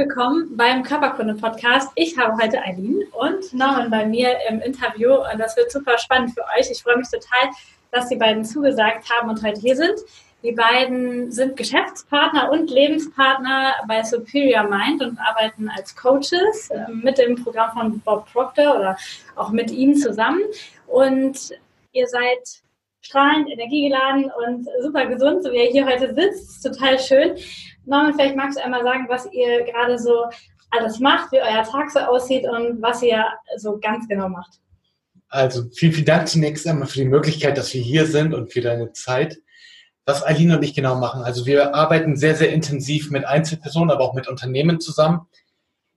Willkommen beim Körperkunde-Podcast. Ich habe heute Eileen und Norman bei mir im Interview und das wird super spannend für euch. Ich freue mich total, dass die beiden zugesagt haben und heute hier sind. Die beiden sind Geschäftspartner und Lebenspartner bei Superior Mind und arbeiten als Coaches äh, mit dem Programm von Bob Proctor oder auch mit ihm zusammen. Und ihr seid strahlend, energiegeladen und super gesund, so wie ihr hier heute sitzt. Total schön. Norman, vielleicht magst du einmal sagen, was ihr gerade so alles macht, wie euer Tag so aussieht und was ihr so ganz genau macht. Also vielen, vielen Dank zunächst einmal für die Möglichkeit, dass wir hier sind und für deine Zeit. Was Aline und ich genau machen. Also wir arbeiten sehr, sehr intensiv mit Einzelpersonen, aber auch mit Unternehmen zusammen.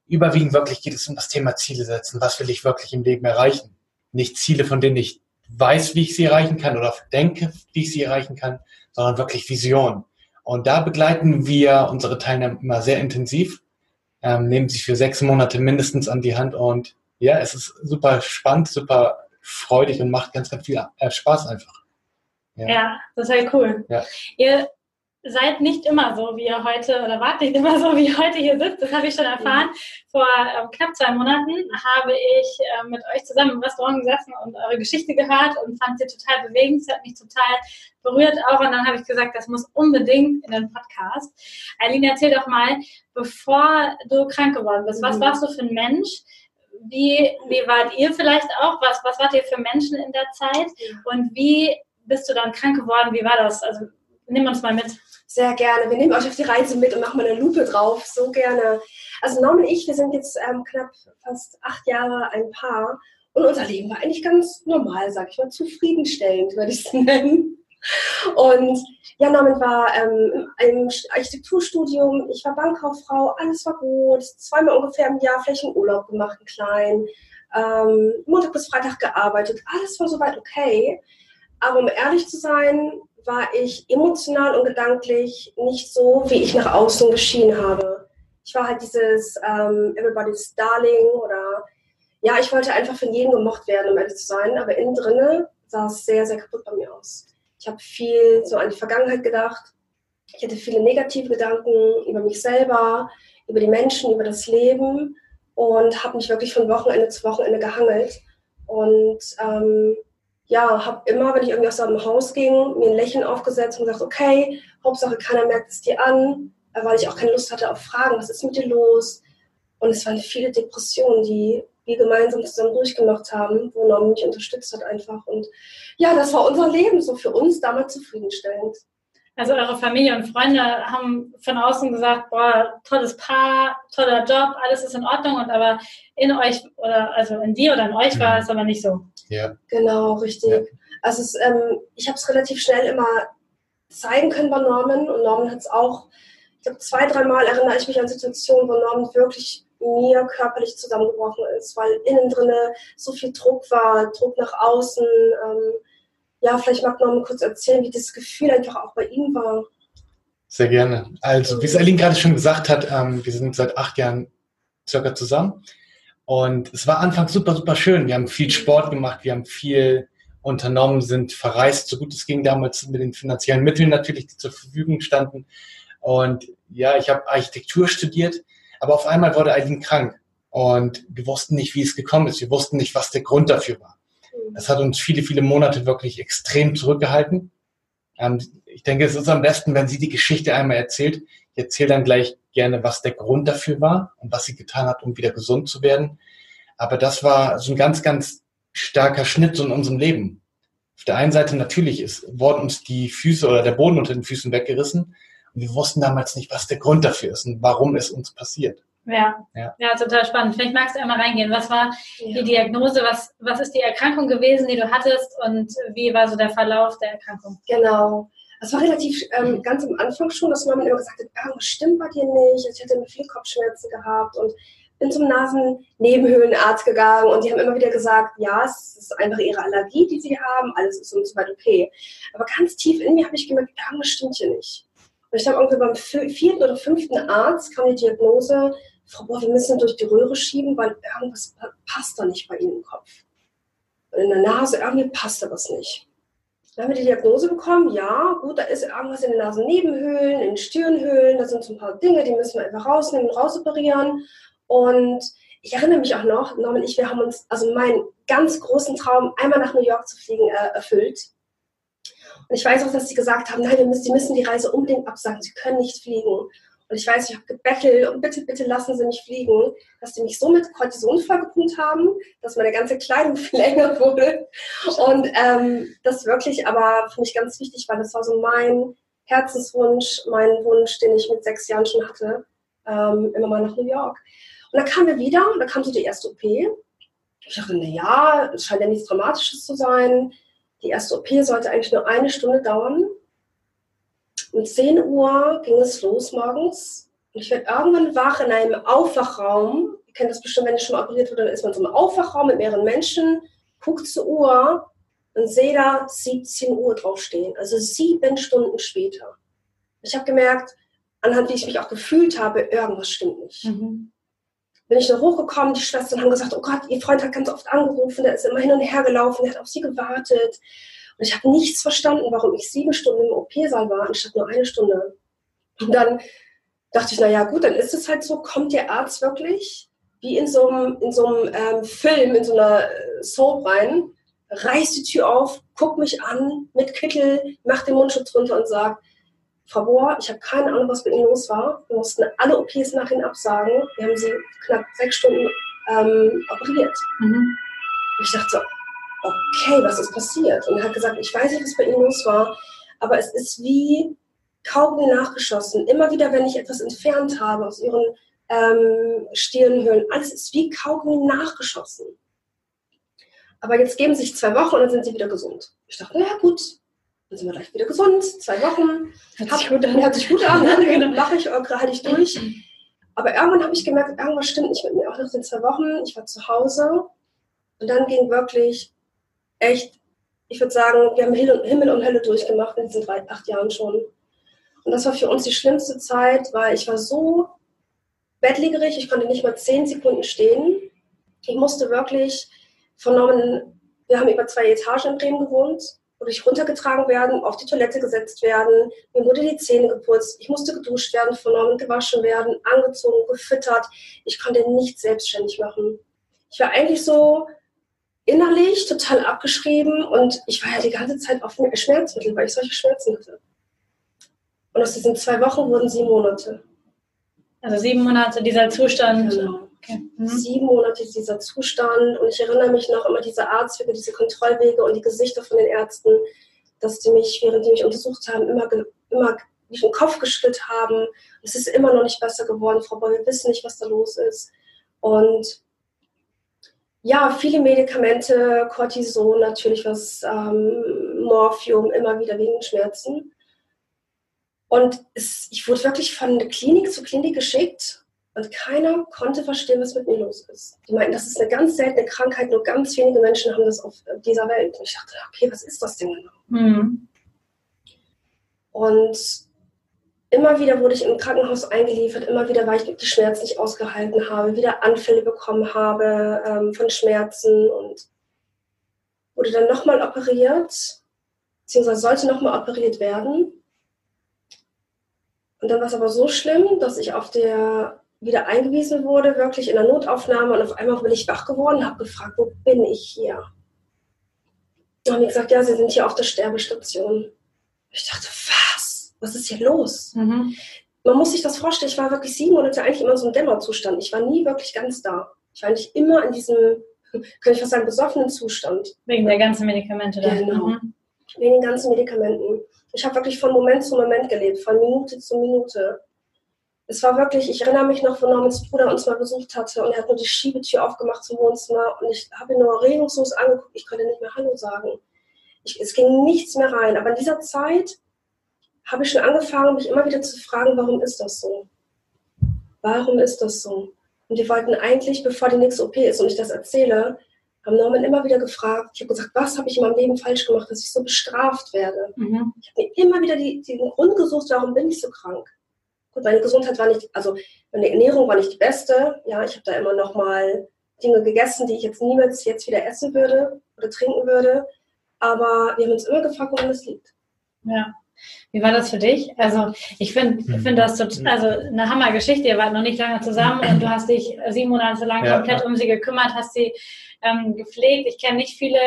Überwiegend wirklich geht es um das Thema Ziele setzen. Was will ich wirklich im Leben erreichen? Nicht Ziele, von denen ich weiß, wie ich sie erreichen kann oder denke, wie ich sie erreichen kann, sondern wirklich Vision. Und da begleiten wir unsere Teilnehmer immer sehr intensiv, ähm, nehmen sie für sechs Monate mindestens an die Hand und ja, es ist super spannend, super freudig und macht ganz, ganz viel äh, Spaß einfach. Ja, ja das ist halt cool. Ja. Ihr seid nicht immer so, wie ihr heute, oder wart nicht immer so, wie ihr heute hier sitzt. Das habe ich schon erfahren. Vor ähm, knapp zwei Monaten habe ich äh, mit euch zusammen im Restaurant gesessen und eure Geschichte gehört und fand sie total bewegend. Es hat mich total berührt auch. Und dann habe ich gesagt, das muss unbedingt in den Podcast. Eileen, erzähl doch mal, bevor du krank geworden bist, was mhm. warst du für ein Mensch? Wie, wie wart ihr vielleicht auch? Was, was wart ihr für Menschen in der Zeit? Und wie bist du dann krank geworden? Wie war das? Also nimm uns mal mit. Sehr gerne. Wir nehmen euch auf die Reise mit und machen mal eine Lupe drauf. So gerne. Also Norm und ich, wir sind jetzt ähm, knapp fast acht Jahre ein Paar. Und unser Leben war eigentlich ganz normal, sag ich mal, zufriedenstellend, würde ich es nennen. Und ja, Norman war ähm, im Architekturstudium, ich war Bankkauffrau, alles war gut, zweimal ungefähr im Jahr vielleicht einen Urlaub gemacht, einen kleinen, ähm, Montag bis Freitag gearbeitet, alles war soweit okay. Aber um ehrlich zu sein, war ich emotional und gedanklich nicht so, wie ich nach außen geschienen habe. Ich war halt dieses ähm, Everybody's Darling oder ja, ich wollte einfach von jedem gemocht werden, um ehrlich zu sein, aber innen drinne sah es sehr, sehr kaputt bei mir aus. Ich habe viel so an die Vergangenheit gedacht. Ich hatte viele negative Gedanken über mich selber, über die Menschen, über das Leben und habe mich wirklich von Wochenende zu Wochenende gehangelt. Und ähm, ja, habe immer, wenn ich irgendwie aus dem Haus ging, mir ein Lächeln aufgesetzt und gesagt, okay, Hauptsache keiner merkt es dir an, weil ich auch keine Lust hatte auf Fragen, was ist mit dir los? Und es waren viele Depressionen, die wir gemeinsam zusammen durchgemacht haben, wo Norm mich unterstützt hat einfach. Und ja, das war unser Leben, so für uns damals zufriedenstellend. Also eure Familie und Freunde haben von außen gesagt, boah, tolles Paar, toller Job, alles ist in Ordnung, und aber in euch oder also in dir oder in euch war mhm. es aber nicht so. Ja. Genau, richtig. Ja. Also es, ähm, ich habe es relativ schnell immer zeigen können bei Norman und Norman hat es auch, ich glaube zwei, dreimal erinnere ich mich an Situationen, wo Norman wirklich mir körperlich zusammengebrochen ist, weil innen drinne so viel Druck war, Druck nach außen. Ähm, ja, vielleicht mag Norman kurz erzählen, wie das Gefühl einfach auch bei ihm war. Sehr gerne. Also, wie es Aline gerade schon gesagt hat, ähm, wir sind seit acht Jahren circa zusammen. Und es war anfangs super, super schön. Wir haben viel Sport gemacht, wir haben viel unternommen, sind verreist, so gut es ging damals mit den finanziellen Mitteln natürlich, die zur Verfügung standen. Und ja, ich habe Architektur studiert, aber auf einmal wurde Eileen krank. Und wir wussten nicht, wie es gekommen ist. Wir wussten nicht, was der Grund dafür war. Das hat uns viele, viele Monate wirklich extrem zurückgehalten. Ich denke, es ist am besten, wenn sie die Geschichte einmal erzählt. Ich erzähle dann gleich gerne, was der Grund dafür war und was sie getan hat, um wieder gesund zu werden. Aber das war so ein ganz, ganz starker Schnitt so in unserem Leben. Auf der einen Seite natürlich ist, wurden uns die Füße oder der Boden unter den Füßen weggerissen. Und wir wussten damals nicht, was der Grund dafür ist und warum es uns passiert. Ja, ja, ja, total spannend. Vielleicht magst du einmal reingehen. Was war ja. die Diagnose? Was, was ist die Erkrankung gewesen, die du hattest? Und wie war so der Verlauf der Erkrankung? Genau. Das war relativ ähm, ganz am Anfang schon, dass Mama immer gesagt hat, irgendwas stimmt bei dir nicht. Ich hätte viel Kopfschmerzen gehabt und bin zum Nasennebenhöhlenarzt gegangen und die haben immer wieder gesagt, ja, es ist einfach ihre Allergie, die sie haben, alles ist und so weit okay. Aber ganz tief in mir habe ich gemerkt, irgendwas stimmt hier nicht. Und ich habe irgendwie beim vierten oder fünften Arzt kam die Diagnose, Frau Bohr, wir müssen durch die Röhre schieben, weil irgendwas passt da nicht bei Ihnen im Kopf. Und in der Nase, irgendwie passt da was nicht. Dann haben wir die Diagnose bekommen, ja, gut, da ist irgendwas in den Nasennebenhöhlen, in den Stirnhöhlen, da sind so ein paar Dinge, die müssen wir einfach rausnehmen, rausoperieren. Und ich erinnere mich auch noch, Norman und ich, wir haben uns also meinen ganz großen Traum, einmal nach New York zu fliegen, äh, erfüllt. Und ich weiß auch, dass sie gesagt haben, nein, wir müssen, sie müssen die Reise unbedingt absagen, sie können nicht fliegen. Und ich weiß, ich habe gebettelt und bitte, bitte lassen Sie mich fliegen, dass die mich so mit Cortison vollgepumpt haben, dass meine ganze Kleidung viel länger wurde. Und ähm, das wirklich aber für mich ganz wichtig war. Das war so mein Herzenswunsch, mein Wunsch, den ich mit sechs Jahren schon hatte, ähm, immer mal nach New York. Und dann kamen wir wieder und da kam so die erste OP. Ich dachte, na ja, es scheint ja nichts Dramatisches zu sein. Die erste OP sollte eigentlich nur eine Stunde dauern. Um 10 Uhr ging es los morgens. Und ich werde irgendwann wach in einem Aufwachraum. Ihr kennt das bestimmt, wenn ich schon mal operiert wurde, dann ist man so im Aufwachraum mit mehreren Menschen, guckt zur Uhr und sehe da 17 Uhr draufstehen. Also sieben Stunden später. Ich habe gemerkt, anhand wie ich mich auch gefühlt habe, irgendwas stimmt nicht. Mhm. Bin ich noch hochgekommen, die Schwestern haben gesagt, oh Gott, ihr Freund hat ganz oft angerufen, der ist immer hin und her gelaufen, der hat auf sie gewartet. Und ich habe nichts verstanden, warum ich sieben Stunden im OP-Saal war, anstatt nur eine Stunde. Und dann dachte ich, naja, gut, dann ist es halt so, kommt der Arzt wirklich wie in so einem, in so einem ähm, Film, in so einer äh, Soap rein, reißt die Tür auf, guckt mich an mit Kittel, macht den Mundschutz runter und sagt, Frau Bohr, ich habe keine Ahnung, was bei Ihnen los war. Wir mussten alle OPs nach Ihnen absagen. Wir haben Sie knapp sechs Stunden ähm, operiert. Mhm. Und ich dachte so, okay, was ist passiert? Und er hat gesagt, ich weiß nicht, was bei ihm los war, aber es ist wie Kaugummi nachgeschossen. Immer wieder, wenn ich etwas entfernt habe aus ihren ähm, Stirnhöhlen, alles ist wie Kaugummi nachgeschossen. Aber jetzt geben sich zwei Wochen und dann sind sie wieder gesund. Ich dachte, naja, gut, dann sind wir gleich wieder gesund. Zwei Wochen. Hört sich gut an. Hört sich gut an. Ne? Mache ich, halte ich durch. Aber irgendwann habe ich gemerkt, irgendwas stimmt nicht mit mir. Auch nach den zwei Wochen, ich war zu Hause und dann ging wirklich echt, ich würde sagen, wir haben Himmel und Hölle durchgemacht in diesen drei, acht Jahren schon. Und das war für uns die schlimmste Zeit, weil ich war so bettlägerig, ich konnte nicht mal zehn Sekunden stehen. Ich musste wirklich vernommen, wir haben über zwei Etagen in Bremen gewohnt, wurde ich runtergetragen werden, auf die Toilette gesetzt werden, mir wurde die Zähne geputzt, ich musste geduscht werden, vernommen, gewaschen werden, angezogen, gefüttert. Ich konnte nichts selbstständig machen. Ich war eigentlich so innerlich total abgeschrieben und ich war ja die ganze Zeit auf Schmerzmittel, weil ich solche Schmerzen hatte. Und aus diesen zwei Wochen wurden sieben Monate. Also sieben Monate dieser Zustand. Genau. Okay. Mhm. Sieben Monate dieser Zustand. Und ich erinnere mich noch immer diese Arztwege, diese Kontrollwege und die Gesichter von den Ärzten, dass die mich, während die mich untersucht haben, immer, immer wie den Kopf geschüttelt haben. Es ist immer noch nicht besser geworden, Frau Boll, wir wissen nicht, was da los ist. Und ja, viele Medikamente, Cortison natürlich, was ähm, Morphium, immer wieder wegen Schmerzen. Und es, ich wurde wirklich von Klinik zu Klinik geschickt und keiner konnte verstehen, was mit mir los ist. Die meinten, das ist eine ganz seltene Krankheit, nur ganz wenige Menschen haben das auf dieser Welt. Und ich dachte, okay, was ist das denn genau? Mhm. Und Immer wieder wurde ich im Krankenhaus eingeliefert, immer wieder, weil ich die Schmerzen nicht ausgehalten habe, wieder Anfälle bekommen habe ähm, von Schmerzen und wurde dann nochmal operiert, beziehungsweise sollte nochmal operiert werden. Und dann war es aber so schlimm, dass ich auf der wieder eingewiesen wurde, wirklich in der Notaufnahme und auf einmal bin ich wach geworden, habe gefragt, wo bin ich hier? Und haben gesagt, ja, Sie sind hier auf der Sterbestation. Ich dachte, was ist hier los? Mhm. Man muss sich das vorstellen, ich war wirklich sieben Monate eigentlich immer so im Dämmerzustand. Ich war nie wirklich ganz da. Ich war eigentlich immer in diesem, könnte ich fast sagen, besoffenen Zustand. Wegen der ganzen Medikamente da. Genau. Mhm. Wegen den ganzen Medikamenten. Ich habe wirklich von Moment zu Moment gelebt, von Minute zu Minute. Es war wirklich, ich erinnere mich noch, wo Normans Bruder uns mal besucht hatte und er hat nur die Schiebetür aufgemacht zum Wohnzimmer und ich habe ihn nur regungslos angeguckt. Ich konnte nicht mehr Hallo sagen. Ich, es ging nichts mehr rein. Aber in dieser Zeit habe ich schon angefangen, mich immer wieder zu fragen, warum ist das so? Warum ist das so? Und die wollten eigentlich, bevor die nächste OP ist und ich das erzähle, haben Norman immer wieder gefragt. Ich habe gesagt, was habe ich in meinem Leben falsch gemacht, dass ich so bestraft werde? Mhm. Ich habe mir immer wieder die, den Grund gesucht, warum bin ich so krank? Gut, meine Gesundheit war nicht, also meine Ernährung war nicht die beste. Ja, ich habe da immer noch mal Dinge gegessen, die ich jetzt niemals jetzt wieder essen würde oder trinken würde. Aber wir haben uns immer gefragt, woran das liegt. Ja. Wie war das für dich? Also ich finde mhm. find das total, also eine Hammergeschichte. Ihr wart noch nicht lange zusammen und du hast dich sieben Monate lang ja, komplett ja. um sie gekümmert, hast sie ähm, gepflegt. Ich kenne nicht viele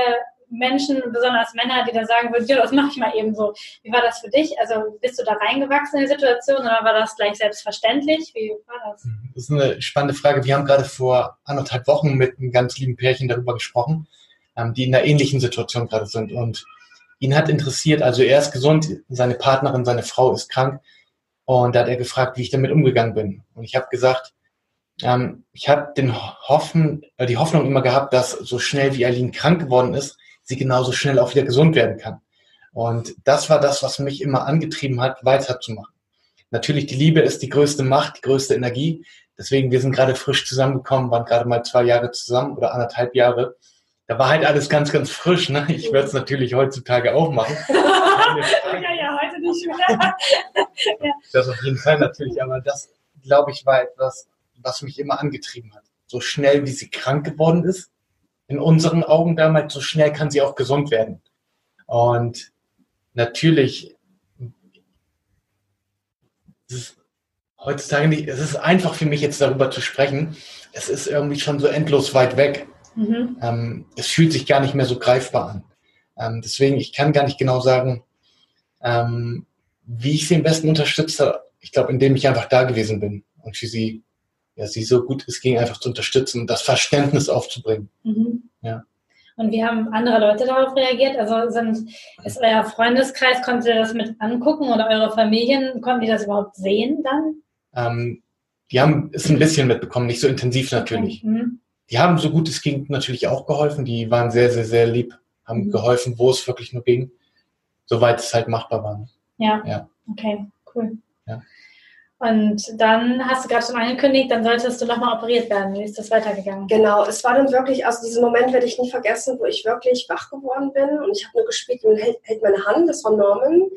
Menschen, besonders Männer, die dann sagen würden, ja, das mache ich mal eben so. Wie war das für dich? Also bist du da reingewachsen in die Situation oder war das gleich selbstverständlich? Wie war das? Das ist eine spannende Frage. Wir haben gerade vor anderthalb Wochen mit einem ganz lieben Pärchen darüber gesprochen, ähm, die in einer ähnlichen Situation gerade sind. Und ihn hat interessiert, also er ist gesund, seine Partnerin, seine Frau ist krank. Und da hat er gefragt, wie ich damit umgegangen bin. Und ich habe gesagt, ähm, ich habe den Hoffen, äh, die Hoffnung immer gehabt, dass so schnell wie Aline krank geworden ist, sie genauso schnell auch wieder gesund werden kann. Und das war das, was mich immer angetrieben hat, weiterzumachen. Natürlich, die Liebe ist die größte Macht, die größte Energie. Deswegen, wir sind gerade frisch zusammengekommen, waren gerade mal zwei Jahre zusammen oder anderthalb Jahre. Da war halt alles ganz, ganz frisch. Ne? Ich werde es natürlich heutzutage auch machen. ja, ja, heute nicht mehr. ja. Das auf jeden Fall natürlich, aber das, glaube ich, war etwas, was mich immer angetrieben hat. So schnell, wie sie krank geworden ist, in unseren Augen damals, so schnell kann sie auch gesund werden. Und natürlich, es ist heutzutage nicht, es ist einfach für mich jetzt darüber zu sprechen. Es ist irgendwie schon so endlos weit weg. Mhm. Ähm, es fühlt sich gar nicht mehr so greifbar an. Ähm, deswegen, ich kann gar nicht genau sagen, ähm, wie ich sie am besten unterstütze. Ich glaube, indem ich einfach da gewesen bin und für sie ja, sie so gut es ging einfach zu unterstützen und das Verständnis aufzubringen. Mhm. Ja. Und wie haben andere Leute darauf reagiert? Also sind, ist euer Freundeskreis, konntet ihr das mit angucken oder eure Familien, konnten die das überhaupt sehen dann? Ähm, die haben es ein bisschen mitbekommen, nicht so intensiv natürlich. Mhm. Die haben so gut es ging natürlich auch geholfen. Die waren sehr, sehr, sehr lieb, haben mhm. geholfen, wo es wirklich nur ging, soweit es halt machbar war. Ja. ja. Okay, cool. Und dann hast du gerade schon angekündigt, dann solltest du nochmal operiert werden. Wie ist das weitergegangen? Genau, es war dann wirklich, also diesen Moment werde ich nie vergessen, wo ich wirklich wach geworden bin und ich habe nur gespielt, und hält, hält meine Hand, das war Norman.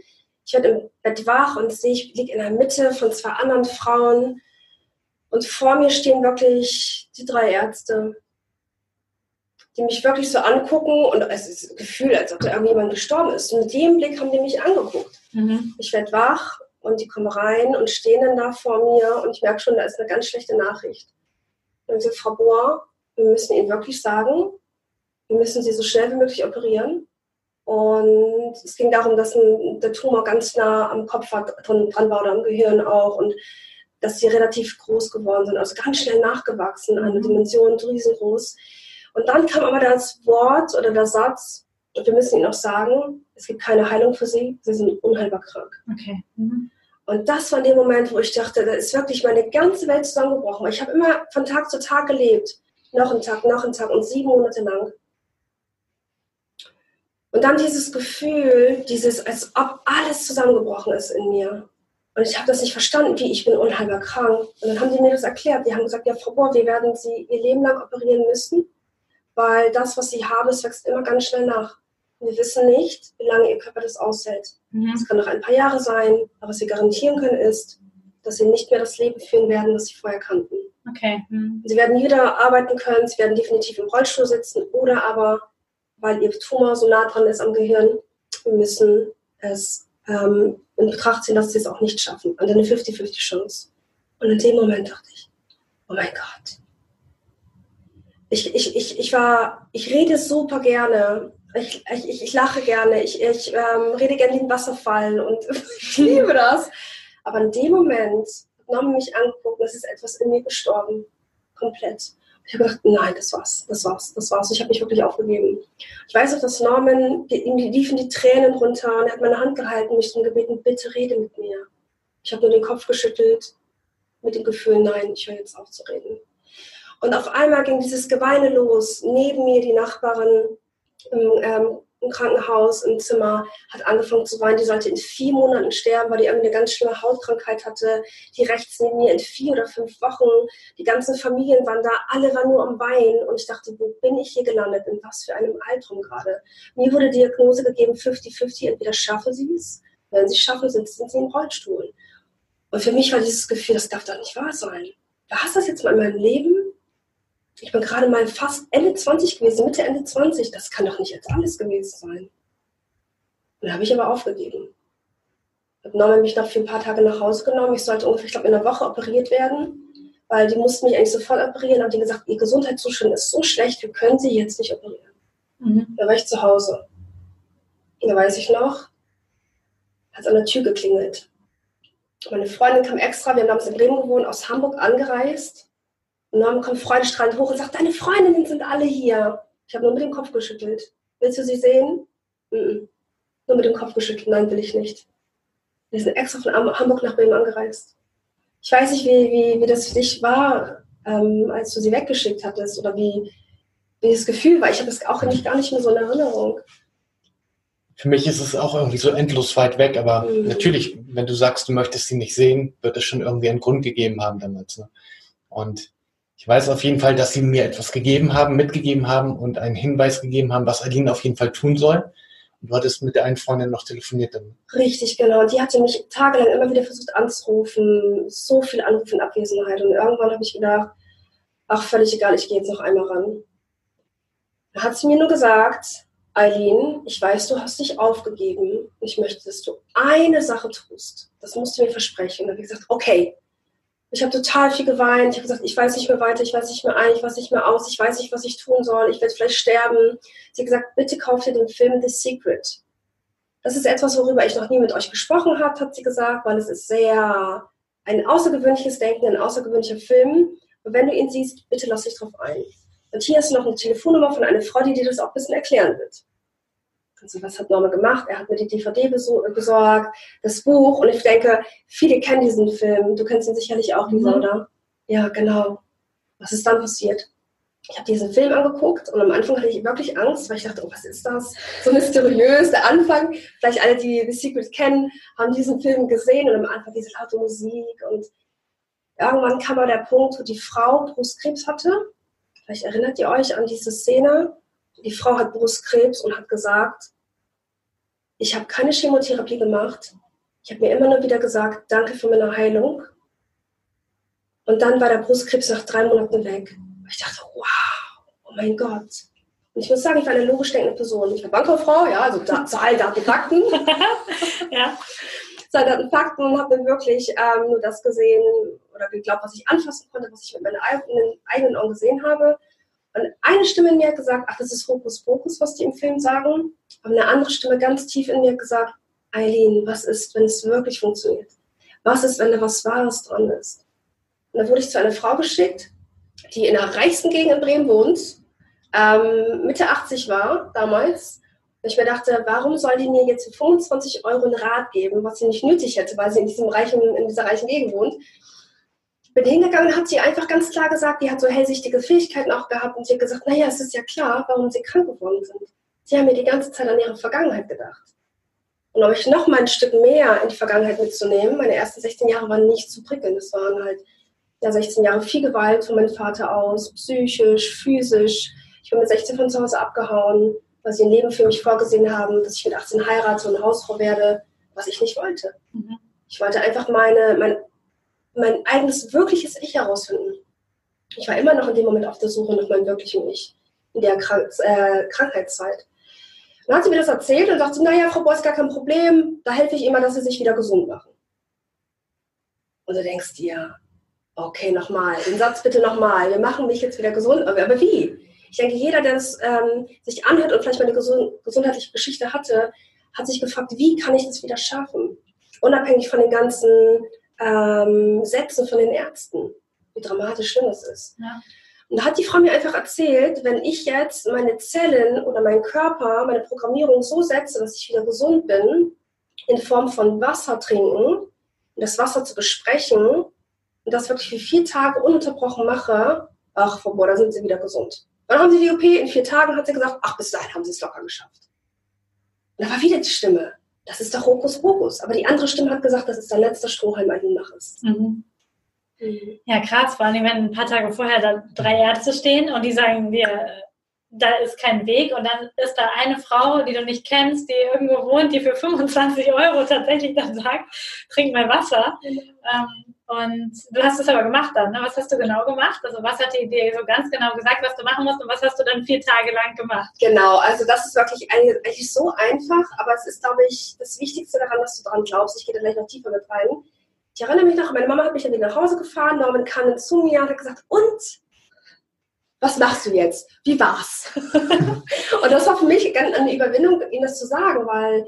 Ich werde im Bett wach und sehe, ich liege in der Mitte von zwei anderen Frauen und vor mir stehen wirklich die drei Ärzte, die mich wirklich so angucken und es ist das Gefühl, als ob da irgendjemand gestorben ist. Und mit dem Blick haben die mich angeguckt. Mhm. Ich werde wach und die kommen rein und stehen dann da vor mir und ich merke schon, da ist eine ganz schlechte Nachricht. Und ich sage, Frau Bohr, wir müssen Ihnen wirklich sagen, wir müssen Sie so schnell wie möglich operieren. Und es ging darum, dass ein, der Tumor ganz nah am Kopf dran war oder am Gehirn auch und dass sie relativ groß geworden sind, also ganz schnell nachgewachsen, eine mhm. Dimension riesengroß. Und dann kam aber das Wort oder der Satz, und wir müssen Ihnen auch sagen, es gibt keine Heilung für Sie, Sie sind unheilbar krank. Okay. Mhm. Und das war der Moment, wo ich dachte, da ist wirklich meine ganze Welt zusammengebrochen. Ich habe immer von Tag zu Tag gelebt. Noch einen Tag, noch einen Tag und sieben Monate lang. Und dann dieses Gefühl, dieses, als ob alles zusammengebrochen ist in mir. Und ich habe das nicht verstanden, wie ich bin unheilbar krank. Und dann haben die mir das erklärt. Die haben gesagt, ja, Frau Bohr, wir werden Sie Ihr Leben lang operieren müssen, weil das, was Sie haben, es wächst immer ganz schnell nach. Wir wissen nicht, wie lange Ihr Körper das aushält. Mhm. Es mhm. kann noch ein paar Jahre sein, aber was wir garantieren können ist, dass Sie nicht mehr das Leben führen werden, das Sie vorher kannten. Okay. Mhm. Sie werden nie wieder arbeiten können, Sie werden definitiv im Rollstuhl sitzen oder aber, weil Ihr Tumor so nah dran ist am Gehirn, wir müssen es ähm, in Betracht ziehen, dass Sie es auch nicht schaffen. Und eine 50-50 Chance. Und in dem Moment dachte ich, oh mein Gott. Ich, ich, ich, ich war, ich rede super gerne ich, ich, ich lache gerne, ich, ich ähm, rede gerne wie ein Wasserfall und ich liebe das. Aber in dem Moment hat Norman mich angeguckt, es ist etwas in mir gestorben. Komplett. Ich habe gedacht, nein, das war's, das war's, das war's. Ich habe mich wirklich aufgegeben. Ich weiß auch, dass Norman, ihm liefen die Tränen runter und er hat meine Hand gehalten, mich zum gebeten, bitte rede mit mir. Ich habe nur den Kopf geschüttelt mit dem Gefühl, nein, ich höre jetzt auf zu reden. Und auf einmal ging dieses Geweine los. Neben mir die Nachbarin ähm, im Krankenhaus im Zimmer, hat angefangen zu weinen. Die sollte in vier Monaten sterben, weil die irgendwie eine ganz schlimme Hautkrankheit hatte. Die rechts neben mir in vier oder fünf Wochen. Die ganzen Familien waren da, alle waren nur am Weinen. Und ich dachte, wo bin ich hier gelandet? In was für einem Albtraum gerade? Mir wurde Diagnose gegeben, 50-50, entweder schaffen sie es, wenn sie es schaffen, sind sie im Rollstuhl. Und für mich war dieses Gefühl, das darf doch nicht wahr sein. War es das jetzt mal in meinem Leben? Ich bin gerade mal fast Ende 20 gewesen, Mitte, Ende 20. Das kann doch nicht jetzt alles gewesen sein. Und dann habe ich aber aufgegeben. Hat Norman mich noch für ein paar Tage nach Hause genommen. Ich sollte ungefähr, ich glaube, in einer Woche operiert werden, weil die mussten mich eigentlich sofort operieren. Haben die gesagt, ihr Gesundheitszustand ist so schlecht, wir können sie jetzt nicht operieren. Mhm. Da war ich zu Hause. Und da weiß ich noch, hat es an der Tür geklingelt. Meine Freundin kam extra, wir haben damals in Bremen gewohnt, aus Hamburg angereist und dann kommt freudestrahlend hoch und sagt, deine Freundinnen sind alle hier. Ich habe nur mit dem Kopf geschüttelt. Willst du sie sehen? Mm -mm. Nur mit dem Kopf geschüttelt. Nein, will ich nicht. Wir sind extra von Hamburg nach Bremen angereist. Ich weiß nicht, wie, wie, wie das für dich war, ähm, als du sie weggeschickt hattest oder wie, wie das Gefühl war. Ich habe es auch nicht, gar nicht mehr so in Erinnerung. Für mich ist es auch irgendwie so endlos weit weg, aber mhm. natürlich, wenn du sagst, du möchtest sie nicht sehen, wird es schon irgendwie einen Grund gegeben haben damals. Ne? Und ich weiß auf jeden Fall, dass sie mir etwas gegeben haben, mitgegeben haben und einen Hinweis gegeben haben, was Aline auf jeden Fall tun soll. Und du hattest mit der einen Freundin noch telefoniert dann. Richtig, genau. Die hatte mich tagelang immer wieder versucht anzurufen. So viel Anrufe in Abwesenheit. Und irgendwann habe ich gedacht, ach, völlig egal, ich gehe jetzt noch einmal ran. Da hat sie mir nur gesagt, Eileen, ich weiß, du hast dich aufgegeben. Ich möchte, dass du eine Sache tust. Das musst du mir versprechen. Und dann habe ich gesagt, okay, ich habe total viel geweint. Ich habe gesagt, ich weiß nicht mehr weiter, ich weiß nicht mehr ein, ich weiß nicht mehr aus, ich weiß nicht, was ich tun soll, ich werde vielleicht sterben. Sie hat gesagt, bitte kauft dir den Film The Secret. Das ist etwas, worüber ich noch nie mit euch gesprochen habe, hat sie gesagt, weil es ist sehr ein außergewöhnliches Denken, ein außergewöhnlicher Film. Und wenn du ihn siehst, bitte lass dich drauf ein. Und hier ist noch eine Telefonnummer von einer Frau, die dir das auch ein bisschen erklären wird. Also was hat Norma gemacht? Er hat mir die DVD besorgt, das Buch und ich denke, viele kennen diesen Film. Du kennst ihn sicherlich auch, Lisa, mhm. oder? Ja, genau. Was ist dann passiert? Ich habe diesen Film angeguckt und am Anfang hatte ich wirklich Angst, weil ich dachte, oh, was ist das? So mysteriös, der Anfang. Vielleicht alle, die The Secret kennen, haben diesen Film gesehen und am Anfang diese laute Musik und irgendwann kam mal der Punkt, wo die Frau Brustkrebs hatte. Vielleicht erinnert ihr euch an diese Szene die Frau hat Brustkrebs und hat gesagt, ich habe keine Chemotherapie gemacht. Ich habe mir immer nur wieder gesagt, danke für meine Heilung. Und dann war der Brustkrebs nach drei Monaten weg. Ich dachte, wow, oh mein Gott. Und ich muss sagen, ich war eine logisch denkende Person. Ich war Bankkauffrau, ja, also da, Zahlen, Daten, Fakten. ja. Zahlen, Daten, Fakten und habe dann wirklich ähm, nur das gesehen oder geglaubt, was ich anfassen konnte, was ich mit meinen eigenen Augen gesehen habe. Und eine Stimme in mir hat gesagt, ach, das ist Hokuspokus, was die im Film sagen. Aber eine andere Stimme ganz tief in mir hat gesagt, Eileen, was ist, wenn es wirklich funktioniert? Was ist, wenn da was Wahres dran ist? Und dann wurde ich zu einer Frau geschickt, die in der reichsten Gegend in Bremen wohnt, ähm, Mitte 80 war damals. Und ich mir dachte, warum soll die mir jetzt für 25 Euro einen Rat geben, was sie nicht nötig hätte, weil sie in, diesem reichen, in dieser reichen Gegend wohnt bin hingegangen, hat sie einfach ganz klar gesagt, die hat so hellsichtige Fähigkeiten auch gehabt und sie hat gesagt, naja, es ist ja klar, warum sie krank geworden sind. Sie haben mir die ganze Zeit an ihre Vergangenheit gedacht. Und um euch noch mal ein Stück mehr in die Vergangenheit mitzunehmen, meine ersten 16 Jahre waren nicht zu prickeln. Es waren halt ja, 16 Jahre viel Gewalt von meinem Vater aus, psychisch, physisch. Ich bin mit 16 von zu Hause abgehauen, weil sie ein Leben für mich vorgesehen haben, dass ich mit 18 heirate und Hausfrau werde, was ich nicht wollte. Mhm. Ich wollte einfach meine, mein mein eigenes wirkliches Ich herausfinden. Ich war immer noch in dem Moment auf der Suche nach meinem wirklichen Ich in der Krank äh, Krankheitszeit. Dann hat sie mir das erzählt und sagte, naja, Frau Boss, gar kein Problem, da helfe ich immer, dass sie sich wieder gesund machen. Und du denkst dir, okay, nochmal, den Satz bitte nochmal, wir machen mich jetzt wieder gesund, aber, aber wie? Ich denke, jeder, der das ähm, sich anhört und vielleicht mal eine gesund gesundheitliche Geschichte hatte, hat sich gefragt, wie kann ich das wieder schaffen? Unabhängig von den ganzen ähm, Sätze von den Ärzten, wie dramatisch schlimm es ist. Ja. Und da hat die Frau mir einfach erzählt, wenn ich jetzt meine Zellen oder meinen Körper, meine Programmierung so setze, dass ich wieder gesund bin, in Form von Wasser trinken und das Wasser zu besprechen und das wirklich für vier Tage ununterbrochen mache, ach, boah, da sind sie wieder gesund. Dann haben sie die OP, in vier Tagen hat sie gesagt, ach, bis dahin haben sie es locker geschafft. Und da war wieder die Stimme. Das ist doch Hokuspokus. Aber die andere Stimme hat gesagt, das ist dein letzter Strohhalm, ein Mach ist. Mhm. Mhm. Ja, krass, vor allem, wenn ein paar Tage vorher da drei Ärzte stehen und die sagen dir, da ist kein Weg und dann ist da eine Frau, die du nicht kennst, die irgendwo wohnt, die für 25 Euro tatsächlich dann sagt, trink mal Wasser. Ähm, und du hast es aber gemacht dann. Ne? Was hast du genau gemacht? Also was hat die dir so ganz genau gesagt, was du machen musst und was hast du dann vier Tage lang gemacht? Genau, also das ist wirklich eigentlich so einfach, aber es ist, glaube ich, das Wichtigste daran, dass du daran glaubst. Ich gehe da gleich noch tiefer mit rein. Ich erinnere mich noch, meine Mama hat mich dann wieder nach Hause gefahren, Norman kam zu mir und hat gesagt, und? Was machst du jetzt? Wie war's? und das war für mich eine Überwindung, ihm das zu sagen, weil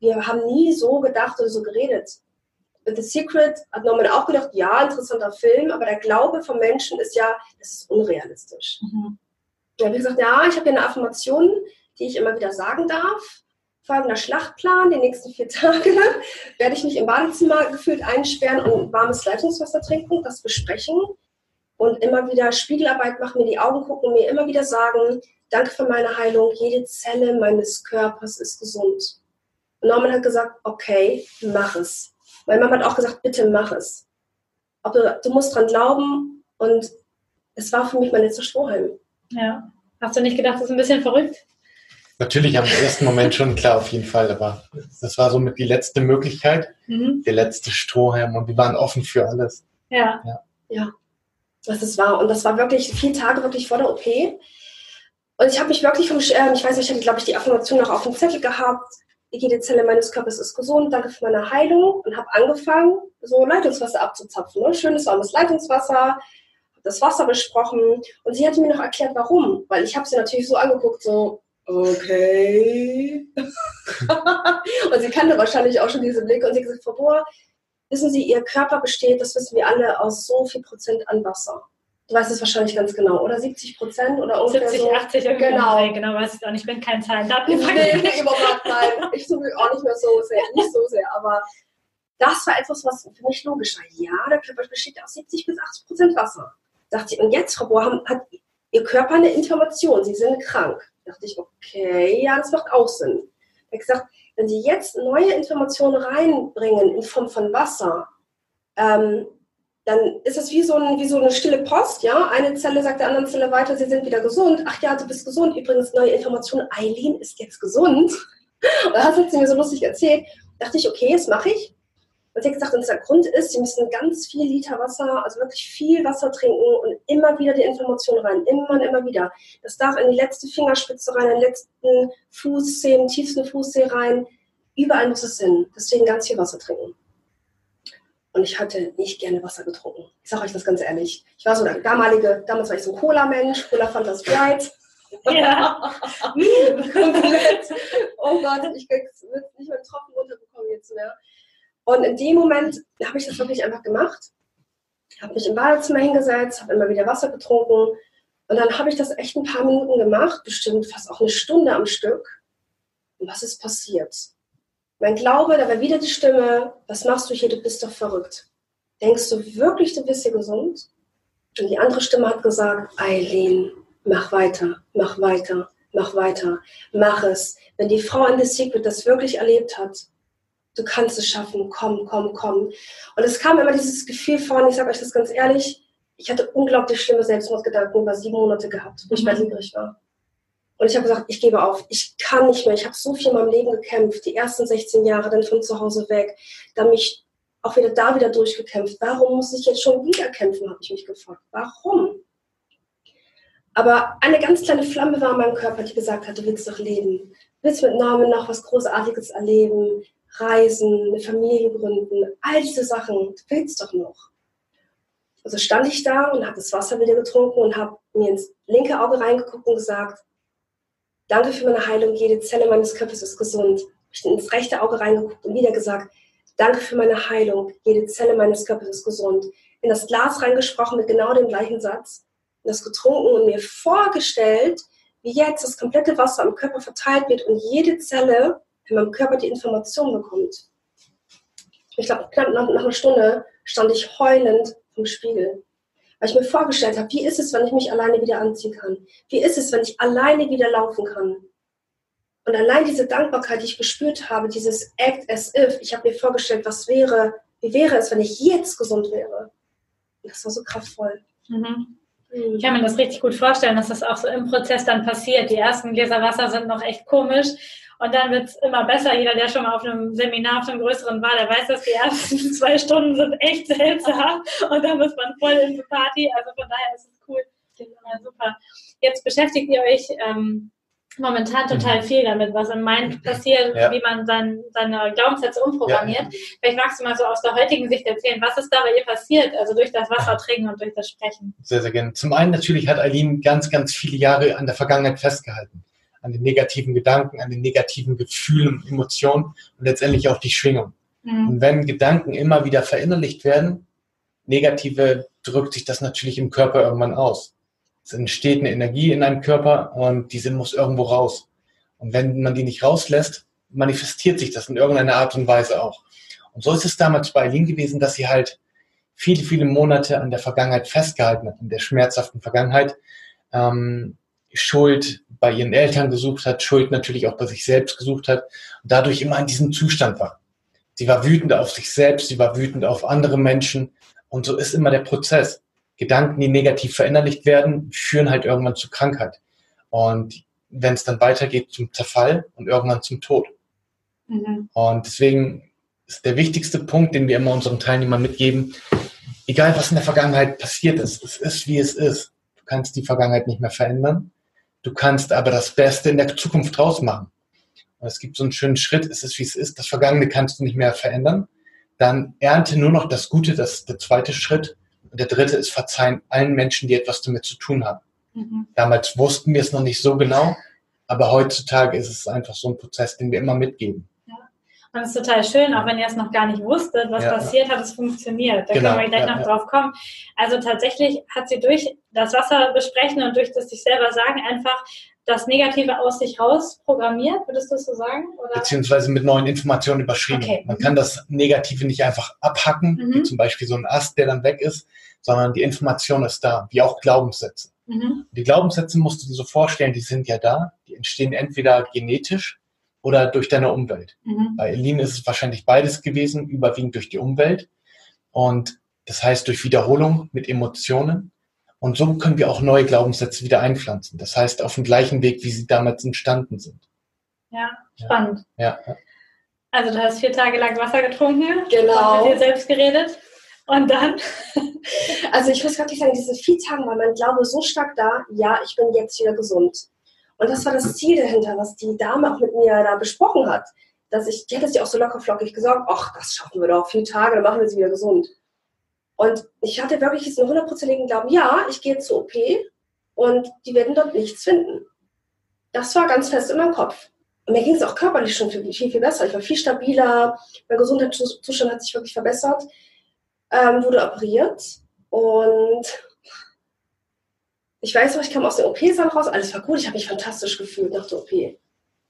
wir haben nie so gedacht oder so geredet. The Secret hat Norman auch gedacht, ja, interessanter Film, aber der Glaube von Menschen ist ja, das ist unrealistisch. Mhm. Dann habe ich gesagt, ja, ich habe hier eine Affirmation, die ich immer wieder sagen darf. Folgender Schlachtplan, die nächsten vier Tage werde ich mich im Badezimmer gefühlt einsperren und warmes Leitungswasser trinken, das besprechen und immer wieder Spiegelarbeit machen, mir die Augen gucken, mir immer wieder sagen, danke für meine Heilung, jede Zelle meines Körpers ist gesund. Und Norman hat gesagt, okay, mach es. Meine Mama hat auch gesagt, bitte mach es. Aber du musst dran glauben und es war für mich mein letzter Strohhalm. Ja. Hast du nicht gedacht, das ist ein bisschen verrückt? Natürlich am ersten Moment schon, klar, auf jeden Fall. Aber das war somit die letzte Möglichkeit, mhm. der letzte Strohhalm und wir waren offen für alles. Ja. Ja. ja. Das ist wahr. Und das war wirklich vier Tage wirklich vor der OP. Und ich habe mich wirklich vom, äh, ich weiß nicht, ich hatte, glaube ich, die Affirmation noch auf dem Zettel gehabt jede Zelle meines Körpers ist gesund, danke für meine Heilung und habe angefangen, so Leitungswasser abzuzapfen. Ne? Schönes warmes Leitungswasser, habe das Wasser besprochen und sie hatte mir noch erklärt, warum. Weil ich habe sie natürlich so angeguckt, so, okay. und sie kannte wahrscheinlich auch schon diese Blicke und sie hat gesagt, Frau Bohr, wissen Sie, Ihr Körper besteht, das wissen wir alle, aus so viel Prozent an Wasser. Du weißt es wahrscheinlich ganz genau, oder? 70 Prozent oder ungefähr 70, so. 80, genau. Nee, genau, weiß ich auch nicht. Ich bin kein Zahlendaten. Nee, nee, überhaupt nein. Ich suche auch nicht mehr so sehr, nicht so sehr, aber das war etwas, was für mich logisch war. Ja, der Körper besteht aus 70 bis 80 Prozent Wasser. Dachte ich, und jetzt, Frau Bohr, hat Ihr Körper eine Information, Sie sind krank. Dachte ich, okay, ja, das macht auch Sinn. Er hat gesagt, wenn Sie jetzt neue Informationen reinbringen in Form von Wasser, ähm, dann ist es wie so, wie so eine stille Post, ja. Eine Zelle sagt der anderen Zelle weiter, sie sind wieder gesund. Ach ja, du bist gesund. Übrigens, neue Information, Eileen ist jetzt gesund. Und das hat sie mir so lustig erzählt. Da dachte ich, okay, das mache ich. Und sie hat gesagt, und der Grund ist, sie müssen ganz viel Liter Wasser, also wirklich viel Wasser trinken und immer wieder die Information rein. Immer und immer wieder. Das darf in die letzte Fingerspitze rein, in den letzten Fußzeh, den tiefsten Fußzeh rein. Überall muss es hin. Deswegen ganz viel Wasser trinken. Und ich hatte nicht gerne Wasser getrunken. Ich sage euch das ganz ehrlich. Ich war so der damalige, damals war ich so ein Cola-Mensch, Cola fand das Sprite. Ja. Komplett. Oh Gott, ich würde nicht mehr einen Tropfen runterbekommen jetzt mehr. Und in dem Moment habe ich das wirklich einfach gemacht. Habe mich im Badezimmer hingesetzt, habe immer wieder Wasser getrunken. Und dann habe ich das echt ein paar Minuten gemacht, bestimmt fast auch eine Stunde am Stück. Und was ist passiert? Mein Glaube, da war wieder die Stimme, was machst du hier, du bist doch verrückt. Denkst du wirklich, du bist hier gesund? Und die andere Stimme hat gesagt, Eileen, mach weiter, mach weiter, mach weiter, mach es. Wenn die Frau in The Secret das wirklich erlebt hat, du kannst es schaffen, komm, komm, komm. Und es kam immer dieses Gefühl von, ich sage euch das ganz ehrlich, ich hatte unglaublich schlimme Selbstmordgedanken über sieben Monate gehabt, wo ich bei Liegerich war. Und ich habe gesagt, ich gebe auf, ich kann nicht mehr. Ich habe so viel in meinem Leben gekämpft, die ersten 16 Jahre dann von zu Hause weg, dann mich auch wieder da wieder durchgekämpft. Warum muss ich jetzt schon wieder kämpfen, habe ich mich gefragt. Warum? Aber eine ganz kleine Flamme war in meinem Körper, die gesagt hat, du willst doch leben. Du willst mit Namen noch was Großartiges erleben, reisen, eine Familie gründen, all diese Sachen. Du willst doch noch. Also stand ich da und habe das Wasser wieder getrunken und habe mir ins linke Auge reingeguckt und gesagt, Danke für meine Heilung, jede Zelle meines Körpers ist gesund. Ich bin ins rechte Auge reingeguckt und wieder gesagt, danke für meine Heilung, jede Zelle meines Körpers ist gesund. In das Glas reingesprochen mit genau dem gleichen Satz, das getrunken und mir vorgestellt, wie jetzt das komplette Wasser am Körper verteilt wird und jede Zelle in meinem Körper die Information bekommt. Ich glaube, knapp nach, nach einer Stunde stand ich heulend vom Spiegel weil ich mir vorgestellt habe, wie ist es, wenn ich mich alleine wieder anziehen kann? Wie ist es, wenn ich alleine wieder laufen kann? Und allein diese Dankbarkeit, die ich gespürt habe, dieses Act as if, ich habe mir vorgestellt, was wäre, wie wäre es, wenn ich jetzt gesund wäre. Das war so kraftvoll. Mhm. mhm. Ich kann mir das richtig gut vorstellen, dass das auch so im Prozess dann passiert. Die ersten Gläser Wasser sind noch echt komisch und dann wird es immer besser. Jeder, der schon mal auf einem Seminar, auf einem größeren war, der weiß, dass die ersten zwei Stunden sind echt seltsam und dann ist man voll in die Party. Also von daher ist es cool. Super. Jetzt beschäftigt ihr euch ähm, momentan total mhm. viel damit, was im Mind passiert, ja. wie man sein, seine Glaubenssätze umprogrammiert. Ja. Vielleicht magst du mal so aus der heutigen Sicht erzählen, was ist da bei ihr passiert, also durch das Wasser trinken und durch das Sprechen? Sehr, sehr gerne. Zum einen natürlich hat Eileen ganz, ganz viele Jahre an der Vergangenheit festgehalten. An den negativen Gedanken, an den negativen Gefühlen, Emotionen und letztendlich auch die Schwingung. Mhm. Und wenn Gedanken immer wieder verinnerlicht werden, negative, drückt sich das natürlich im Körper irgendwann aus. Es entsteht eine Energie in einem Körper und diese muss irgendwo raus. Und wenn man die nicht rauslässt, manifestiert sich das in irgendeiner Art und Weise auch. Und so ist es damals bei Eileen gewesen, dass sie halt viele, viele Monate an der Vergangenheit festgehalten hat, in der schmerzhaften Vergangenheit, ähm, Schuld bei ihren Eltern gesucht hat, Schuld natürlich auch bei sich selbst gesucht hat und dadurch immer in diesem Zustand war. Sie war wütend auf sich selbst, sie war wütend auf andere Menschen und so ist immer der Prozess. Gedanken, die negativ verinnerlicht werden, führen halt irgendwann zu Krankheit. Und wenn es dann weitergeht zum Zerfall und irgendwann zum Tod. Mhm. Und deswegen ist der wichtigste Punkt, den wir immer unseren Teilnehmern mitgeben, egal was in der Vergangenheit passiert ist, es ist, wie es ist. Du kannst die Vergangenheit nicht mehr verändern. Du kannst aber das Beste in der Zukunft draus machen. Und es gibt so einen schönen Schritt, es ist, wie es ist. Das Vergangene kannst du nicht mehr verändern. Dann ernte nur noch das Gute, das ist der zweite Schritt. Und der dritte ist Verzeihen allen Menschen, die etwas damit zu tun haben. Mhm. Damals wussten wir es noch nicht so genau, aber heutzutage ist es einfach so ein Prozess, den wir immer mitgeben. Ja. Und es ist total schön, auch wenn ihr es noch gar nicht wusstet, was ja. passiert, hat es funktioniert. Da genau. können wir gleich ja, noch drauf kommen. Also tatsächlich hat sie durch das Wasser besprechen und durch das sich selber sagen einfach das Negative aus sich raus programmiert, würdest du so sagen? Oder? Beziehungsweise mit neuen Informationen überschrieben. Okay. Man kann das Negative nicht einfach abhacken, mhm. wie zum Beispiel so ein Ast, der dann weg ist, sondern die Information ist da, wie auch Glaubenssätze. Mhm. Die Glaubenssätze musst du dir so vorstellen, die sind ja da, die entstehen entweder genetisch oder durch deine Umwelt. Mhm. Bei Eline ist es wahrscheinlich beides gewesen, überwiegend durch die Umwelt. Und das heißt durch Wiederholung mit Emotionen und so können wir auch neue Glaubenssätze wieder einpflanzen. Das heißt, auf dem gleichen Weg, wie sie damals entstanden sind. Ja, spannend. Ja. ja. Also du hast vier Tage lang Wasser getrunken. Genau. Und mit dir selbst geredet. Und dann? Also ich muss wirklich sagen, diese vier Tage war mein Glaube so stark da, ja, ich bin jetzt wieder gesund. Und das war das Ziel dahinter, was die Dame auch mit mir da besprochen hat. Dass ich, die hat sich auch so locker flockig gesagt, ach, das schaffen wir doch, vier Tage, dann machen wir sie wieder gesund. Und ich hatte wirklich diesen hundertprozentigen Glauben, ja, ich gehe zur OP und die werden dort nichts finden. Das war ganz fest in meinem Kopf. Und mir ging es auch körperlich schon viel, viel, viel besser. Ich war viel stabiler, mein Gesundheitszustand hat sich wirklich verbessert, ähm, wurde operiert und ich weiß noch, ich kam aus der OP-Saal raus, alles war gut, ich habe mich fantastisch gefühlt nach der OP.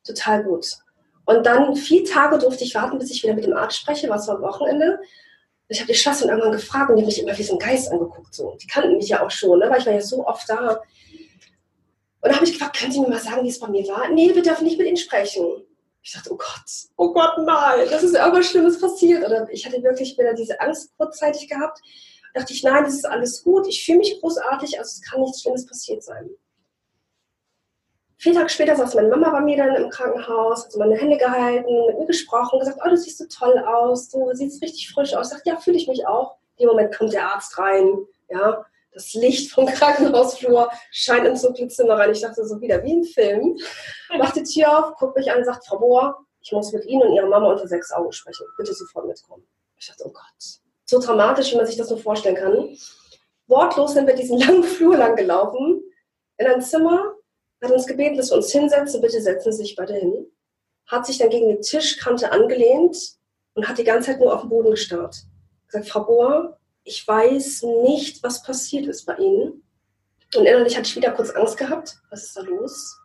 Total gut. Und dann vier Tage durfte ich warten, bis ich wieder mit dem Arzt spreche, was war am Wochenende ich habe die Schwestern irgendwann gefragt und die haben mich immer wie so ein Geist angeguckt. So. Die kannten mich ja auch schon, ne? weil ich war ja so oft da. Und da habe ich gefragt, können Sie mir mal sagen, wie es bei mir war? Nee, wir dürfen nicht mit Ihnen sprechen. Ich dachte, oh Gott, oh Gott, nein, das ist irgendwas Schlimmes passiert. Oder ich hatte wirklich wieder diese Angst kurzzeitig gehabt. Da dachte ich, nein, das ist alles gut, ich fühle mich großartig, also es kann nichts Schlimmes passiert sein. Vier Tage später saß meine Mama bei mir dann im Krankenhaus, hat so meine Hände gehalten, mit mir gesprochen, gesagt, oh, du siehst so toll aus, du siehst richtig frisch aus. Ich sagte, ja, fühle ich mich auch. In dem Moment kommt der Arzt rein, ja, das Licht vom Krankenhausflur scheint ins Zimmer rein. Ich dachte so wieder wie ein Film. Macht die Tür auf, guckt mich an sagt, Frau Bohr, ich muss mit Ihnen und Ihrer Mama unter sechs Augen sprechen. Bitte sofort mitkommen. Ich dachte, oh Gott. So dramatisch, wie man sich das nur vorstellen kann. Wortlos sind wir diesen langen Flur lang gelaufen, in ein Zimmer, hat uns gebeten, dass wir uns hinsetzen, bitte setzen Sie sich beide hin. Hat sich dann gegen die Tischkante angelehnt und hat die ganze Zeit nur auf den Boden gestarrt. Gesagt, Frau Bohr, ich weiß nicht, was passiert ist bei Ihnen. Und innerlich hatte ich wieder kurz Angst gehabt. Was ist da los?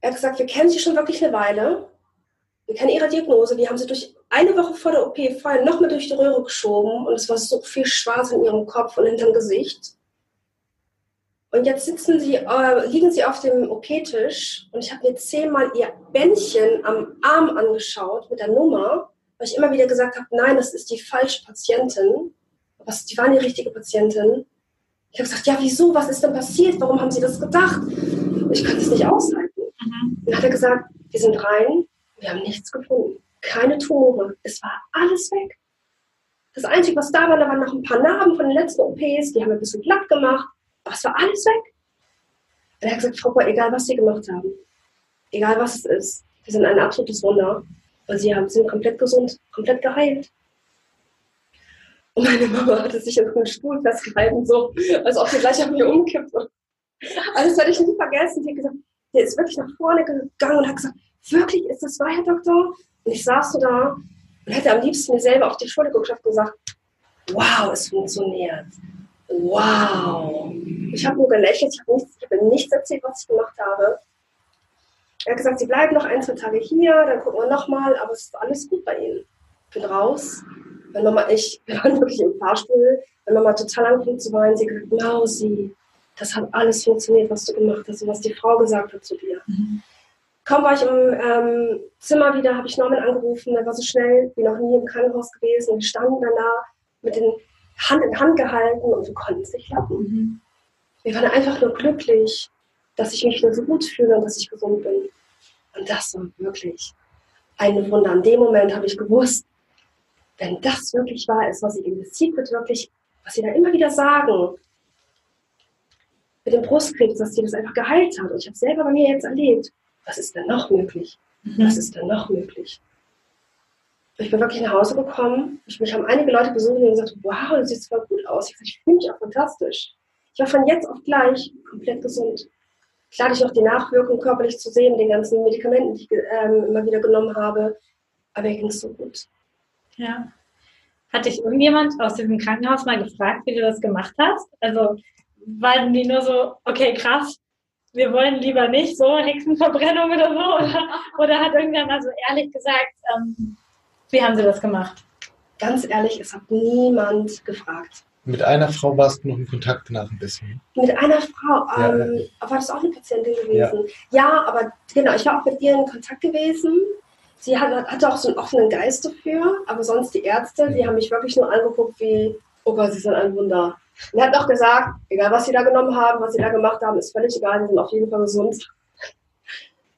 Er hat gesagt, wir kennen Sie schon wirklich eine Weile. Wir kennen Ihre Diagnose. Wir haben Sie durch eine Woche vor der OP vorher noch mal durch die Röhre geschoben und es war so viel Schwarz in Ihrem Kopf und hinterm Gesicht. Und jetzt sitzen sie, äh, liegen sie auf dem OP-Tisch und ich habe mir zehnmal ihr Bändchen am Arm angeschaut mit der Nummer, weil ich immer wieder gesagt habe, nein, das ist die falsche Patientin. Aber die war die richtige Patientin. Ich habe gesagt, ja, wieso? Was ist denn passiert? Warum haben Sie das gedacht? Ich kann es nicht aushalten. Mhm. Dann hat er gesagt, wir sind rein, wir haben nichts gefunden. Keine Tumore. Es war alles weg. Das Einzige, was da war, da waren noch ein paar Narben von den letzten OPs, die haben ein bisschen glatt gemacht. Aber es war alles weg. Und er hat gesagt, Frau Bohr, egal was Sie gemacht haben, egal was es ist, wir sind ein absolutes Wunder. Und Sie haben, sind komplett gesund, komplett geheilt. Und meine Mama hatte sich an den Stuhl festgehalten, so, als ob sie gleich auf mir umkippt. Also das werde ich nie vergessen. Sie hat gesagt, der ist wirklich nach vorne gegangen und hat gesagt, wirklich, ist das wahr, Herr Doktor? Und ich saß so da und hätte am liebsten mir selber auf die Schulter geguckt und gesagt, wow, es funktioniert. Wow. Ich habe nur gelächelt, ich habe nichts, hab nichts erzählt, was ich gemacht habe. Er hat gesagt, Sie bleiben noch ein, zwei Tage hier, dann gucken wir nochmal, aber es ist alles gut bei Ihnen. Ich bin raus. Wenn Mama, ich wir waren wirklich im Fahrstuhl, wenn Mama total anfängt zu weinen, sie gesagt, Mausi, das hat alles funktioniert, was du gemacht hast und was die Frau gesagt hat zu dir. Mhm. Kaum war ich im ähm, Zimmer wieder, habe ich Norman angerufen, er war so schnell wie noch nie im Krankenhaus gewesen wir standen danach mit den Hand in Hand gehalten und wir konnten es nicht lassen. Mhm. Wir waren einfach nur glücklich, dass ich mich wieder so gut fühle und dass ich gesund bin. Und das war wirklich ein Wunder. In dem Moment habe ich gewusst, wenn das wirklich wahr ist, was sie in The Secret wirklich, was sie da immer wieder sagen, mit dem Brustkrebs, dass sie das einfach geheilt hat. Und ich habe selber bei mir jetzt erlebt, was ist denn noch möglich? Was ist denn noch möglich? Ich bin wirklich nach Hause gekommen. Ich, mich haben einige Leute besucht und gesagt, wow, du siehst voll gut aus. Ich, ich fühle mich auch fantastisch. Ich war von jetzt auf gleich komplett gesund. Klar, ich noch die Nachwirkungen körperlich zu sehen, den ganzen Medikamenten, die ich ähm, immer wieder genommen habe. Aber mir ging es so gut. Ja. Hat dich irgendjemand aus diesem Krankenhaus mal gefragt, wie du das gemacht hast? Also waren die nur so, okay, krass, wir wollen lieber nicht so Hexenverbrennung oder so? Oder, oder hat irgendjemand mal so ehrlich gesagt, ähm, wie haben sie das gemacht? Ganz ehrlich, es hat niemand gefragt. Mit einer Frau warst du noch in Kontakt nach ein bisschen. Mit einer Frau, ähm, ja. war das auch eine Patientin gewesen? Ja. ja. aber genau, ich war auch mit ihr in Kontakt gewesen. Sie hat, hatte auch so einen offenen Geist dafür, aber sonst die Ärzte, die haben mich wirklich nur angeguckt wie, oh Gott, sie sind ein Wunder. Und er hat auch gesagt, egal was sie da genommen haben, was sie da gemacht haben, ist völlig egal, sie sind auf jeden Fall gesund.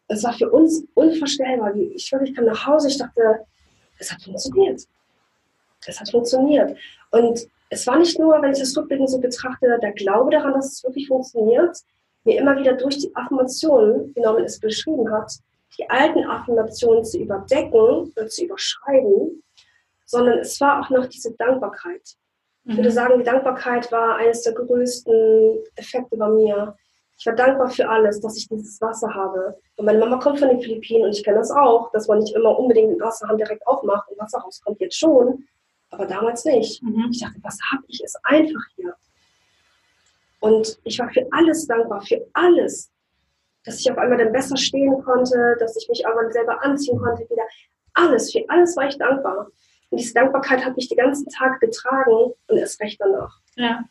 Es war für uns unvorstellbar. Ich wirklich kam nach Hause, ich dachte, es hat funktioniert. Es hat funktioniert. Und es war nicht nur, wenn ich das rückblickend so betrachte, der Glaube daran, dass es wirklich funktioniert, mir immer wieder durch die Affirmationen, wie Norman es beschrieben hat, die alten Affirmationen zu überdecken und zu überschreiben, sondern es war auch noch diese Dankbarkeit. Ich würde mhm. sagen, die Dankbarkeit war eines der größten Effekte bei mir. Ich war dankbar für alles, dass ich dieses Wasser habe. Und meine Mama kommt von den Philippinen und ich kenne das auch, dass man nicht immer unbedingt den Wasserhahn direkt aufmacht und Wasser rauskommt. Jetzt schon, aber damals nicht. Mhm. Ich dachte, was habe ich? Ist einfach hier. Und ich war für alles dankbar, für alles dass ich auf einmal dann besser stehen konnte, dass ich mich irgendwann selber anziehen konnte wieder. Alles, für alles war ich dankbar. Und diese Dankbarkeit hat mich die ganzen Tage getragen und erst recht danach. Ja.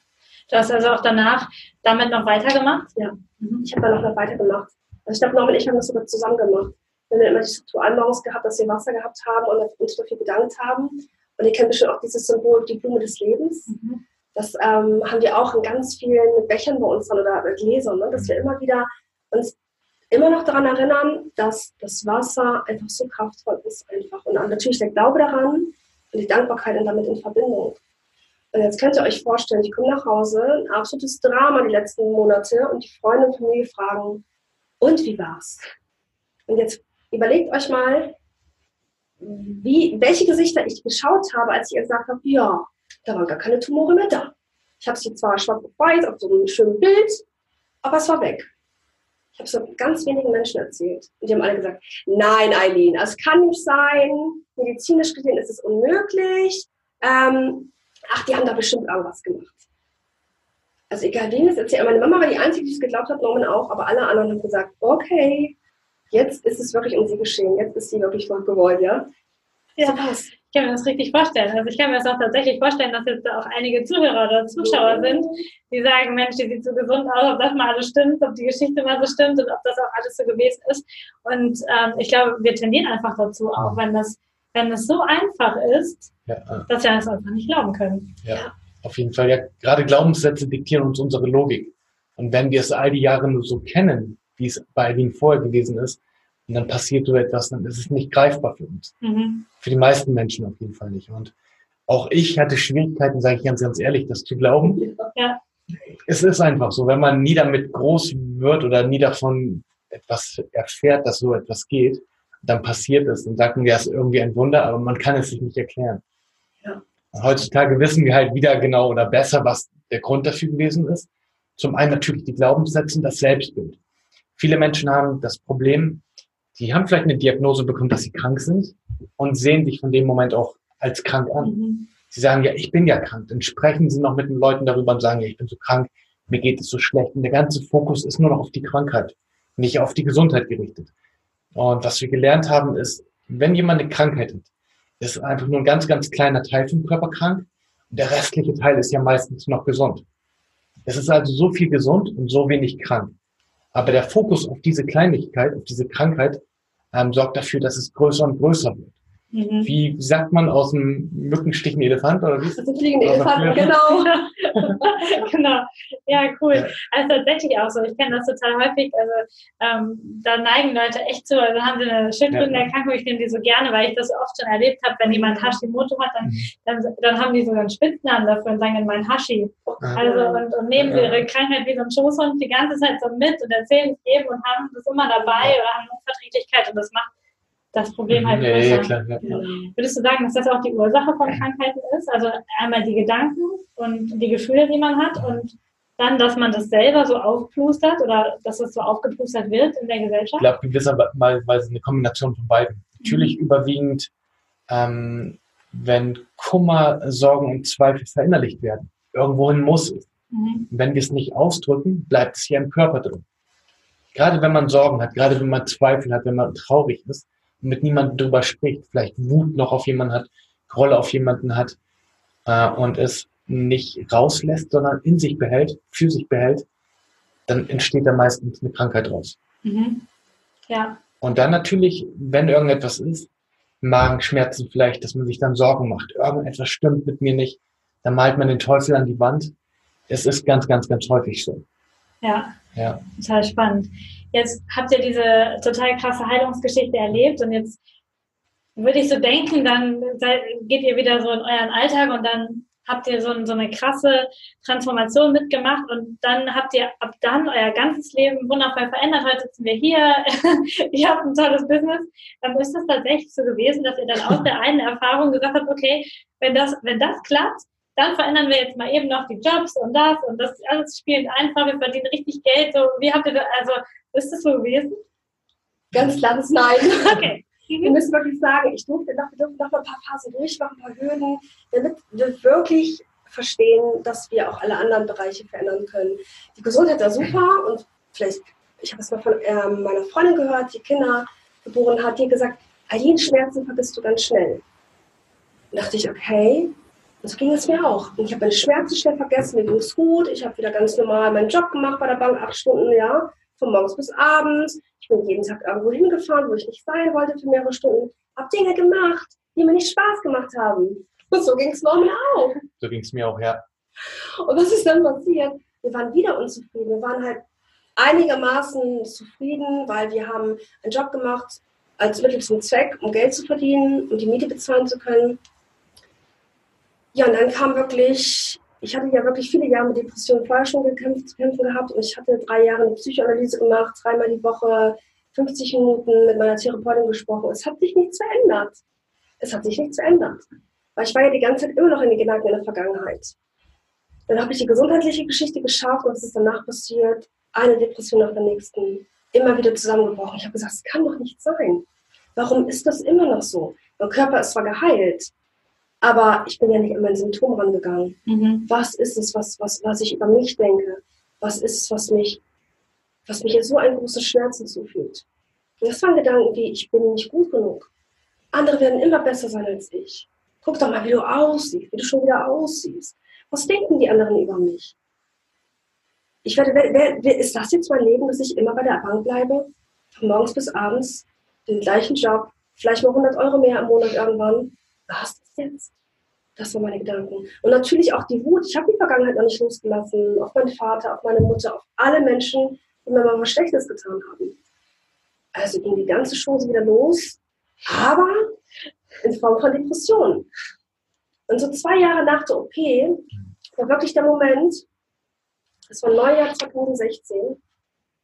Du hast also auch danach damit noch weitergemacht? Ja, mhm. ich habe danach noch weitergemacht. Also ich glaube, Norman und ich haben das sogar zusammen gemacht. Wir haben immer die Ritual morgens gehabt, dass wir Wasser gehabt haben und uns dafür bedankt haben. Und ihr kennt bestimmt auch dieses Symbol, die Blume des Lebens. Mhm. Das ähm, haben wir auch in ganz vielen Bechern bei uns oder Gläsern, ne? dass wir immer wieder uns immer noch daran erinnern, dass das Wasser einfach so kraftvoll ist einfach. Und natürlich der Glaube daran und die Dankbarkeit und damit in Verbindung. Und jetzt könnt ihr euch vorstellen, ich komme nach Hause, ein absolutes Drama die letzten Monate und die Freunde und Familie fragen, und wie war's? Und jetzt überlegt euch mal, wie, welche Gesichter ich geschaut habe, als ich gesagt habe, ja, da waren gar keine Tumore mehr da. Ich habe sie zwar schwarz auf weiß auf so einem schönen Bild, aber es war weg. Ich habe es ganz wenigen Menschen erzählt. Und die haben alle gesagt, nein, Eileen, es kann nicht sein. Medizinisch gesehen ist es unmöglich. Ähm, ach, die haben da bestimmt irgendwas gemacht. Also egal wen es erzählt. Meine Mama war die Einzige, die es geglaubt hat, Norman auch, aber alle anderen haben gesagt, okay, jetzt ist es wirklich um sie geschehen. Jetzt ist sie wirklich noch gewollt, ja. Ja. So was. Ich kann mir das richtig vorstellen. Also ich kann mir das auch tatsächlich vorstellen, dass jetzt auch einige Zuhörer oder Zuschauer sind, die sagen, Mensch, die sieht so gesund aus, ob das mal alles stimmt, ob die Geschichte mal so stimmt und ob das auch alles so gewesen ist. Und ähm, ich glaube, wir tendieren einfach dazu, auch wenn das, wenn es so einfach ist, ja. dass wir das einfach nicht glauben können. Ja, ja, auf jeden Fall. Ja, gerade Glaubenssätze diktieren uns unsere Logik. Und wenn wir es all die Jahre nur so kennen, wie es bei Ihnen vorher gewesen ist, und dann passiert so etwas, dann ist es nicht greifbar für uns. Mhm. Für die meisten Menschen auf jeden Fall nicht. Und auch ich hatte Schwierigkeiten, sage ich ganz, ganz ehrlich, das zu glauben. Ja. Es ist einfach so, wenn man nie damit groß wird oder nie davon etwas erfährt, dass so etwas geht, dann passiert es. Dann sagt man, ja, es ist irgendwie ein Wunder, aber man kann es sich nicht erklären. Ja. Heutzutage wissen wir halt wieder genau oder besser, was der Grund dafür gewesen ist. Zum einen natürlich die Glaubenssätze und das Selbstbild. Viele Menschen haben das Problem, die haben vielleicht eine Diagnose bekommen, dass sie krank sind und sehen sich von dem Moment auch als krank an. Mhm. Sie sagen, ja, ich bin ja krank. Dann sprechen sie noch mit den Leuten darüber und sagen, ja, ich bin so krank, mir geht es so schlecht. Und der ganze Fokus ist nur noch auf die Krankheit, nicht auf die Gesundheit gerichtet. Und was wir gelernt haben, ist, wenn jemand eine Krankheit hat, ist einfach nur ein ganz, ganz kleiner Teil vom Körper krank und der restliche Teil ist ja meistens noch gesund. Es ist also so viel gesund und so wenig krank. Aber der Fokus auf diese Kleinigkeit, auf diese Krankheit, ähm, sorgt dafür, dass es größer und größer wird. Mhm. Wie sagt man aus dem Mückenstich ein Elefant oder wie? Aus dem fliegenden Elefant, genau. genau. Ja, cool. Ja. Also tatsächlich auch so. Ich kenne das total häufig. Also ähm, da neigen Leute echt zu. Also haben sie eine Schilddrüsenerkrankung. Ich nehme die so gerne, weil ich das oft schon erlebt habe. Wenn jemand Hashimoto hat, dann, mhm. dann, dann haben die sogar einen Spitznamen dafür und sagen mein Hashi. Ah. Also und, und nehmen sie ihre Krankheit wie so ein Schoßhund die ganze Zeit so mit und erzählen es jedem und haben das immer dabei oder haben Unverträglichkeit und das macht das Problem halt ja, ja, klar, ja. Würdest du sagen, dass das auch die Ursache von Krankheiten ist? Also einmal die Gedanken und die Gefühle, die man hat und dann, dass man das selber so aufplustert oder dass es so aufgeplustert wird in der Gesellschaft? Ich glaube, gewisserweise eine Kombination von beiden. Natürlich mhm. überwiegend, ähm, wenn Kummer, Sorgen und Zweifel verinnerlicht werden. Irgendwohin muss es. Mhm. Wenn wir es nicht ausdrücken, bleibt es hier im Körper drin. Gerade wenn man Sorgen hat, gerade wenn man Zweifel hat, wenn man traurig ist, mit niemandem drüber spricht, vielleicht Wut noch auf jemanden hat, Groll auf jemanden hat äh, und es nicht rauslässt, sondern in sich behält, für sich behält, dann entsteht da meistens eine Krankheit raus. Mhm. Ja. Und dann natürlich, wenn irgendetwas ist, Magenschmerzen vielleicht, dass man sich dann Sorgen macht, irgendetwas stimmt mit mir nicht, dann malt man den Teufel an die Wand. Es ist ganz, ganz, ganz häufig so. Ja. Ja. Total spannend. Jetzt habt ihr diese total krasse Heilungsgeschichte erlebt und jetzt würde ich so denken, dann geht ihr wieder so in euren Alltag und dann habt ihr so, so, eine krasse Transformation mitgemacht und dann habt ihr ab dann euer ganzes Leben wundervoll verändert. Heute sitzen wir hier, ihr habt ein tolles Business. Dann ist es tatsächlich so gewesen, dass ihr dann aus der einen Erfahrung gesagt habt, okay, wenn das, wenn das klappt, dann verändern wir jetzt mal eben noch die Jobs und das und das alles spielt einfach, wir verdienen richtig Geld. So, wie habt ihr das, also ist das so gewesen? Ganz klares Nein. Okay. Wir müssen wirklich sagen, ich durfte noch, wir durften noch ein paar Phasen durchmachen, ein paar Hürden, damit wir wirklich verstehen, dass wir auch alle anderen Bereiche verändern können. Die Gesundheit war super und vielleicht, ich habe es mal von äh, meiner Freundin gehört, die Kinder geboren hat, die hat gesagt, Aline, Schmerzen vergisst du ganz schnell. Da dachte ich, okay, so ging es mir auch. Und ich habe meine Schmerzen schnell vergessen, mir ging es gut. Ich habe wieder ganz normal meinen Job gemacht bei der Bank, acht Stunden, ja, von morgens bis abends. Ich bin jeden Tag irgendwo hingefahren, wo ich nicht sein wollte für mehrere Stunden. Habe Dinge gemacht, die mir nicht Spaß gemacht haben. Und so ging es Norman auch. So ging es mir auch, ja. Und was ist dann passiert? Wir waren wieder unzufrieden. Wir waren halt einigermaßen zufrieden, weil wir haben einen Job gemacht als Mittel zum Zweck, um Geld zu verdienen und um die Miete bezahlen zu können. Ja, und dann kam wirklich, ich hatte ja wirklich viele Jahre mit Depressionen vorher schon gekämpft, zu kämpfen gehabt und ich hatte drei Jahre eine Psychoanalyse gemacht, dreimal die Woche, 50 Minuten mit meiner Therapeutin gesprochen. Es hat sich nichts verändert. Es hat sich nichts verändert. Weil ich war ja die ganze Zeit immer noch in den Gedanken in der Vergangenheit. Dann habe ich die gesundheitliche Geschichte geschafft und es ist danach passiert, eine Depression nach der nächsten, immer wieder zusammengebrochen. Ich habe gesagt, es kann doch nicht sein. Warum ist das immer noch so? Mein Körper ist zwar geheilt, aber ich bin ja nicht an mein Symptom rangegangen. Mhm. Was ist es, was, was, was ich über mich denke? Was ist es, was mich, was mich jetzt so einen großen Schmerzen zufügt? Und das waren Gedanken wie, ich bin nicht gut genug. Andere werden immer besser sein als ich. Guck doch mal, wie du aussiehst, wie du schon wieder aussiehst. Was denken die anderen über mich? Ich werde, wer, wer, ist das jetzt mein Leben, dass ich immer bei der Bank bleibe? Von morgens bis abends, den gleichen Job, vielleicht mal 100 Euro mehr im Monat irgendwann. Was ist das jetzt? Das waren meine Gedanken. Und natürlich auch die Wut. Ich habe die Vergangenheit noch nicht losgelassen. Auf meinen Vater, auf meine Mutter, auf alle Menschen, die mir mal was Schlechtes getan haben. Also ging die ganze Chose wieder los, aber in Form von Depressionen. Und so zwei Jahre nach der OP war wirklich der Moment, das war Neujahr 2016,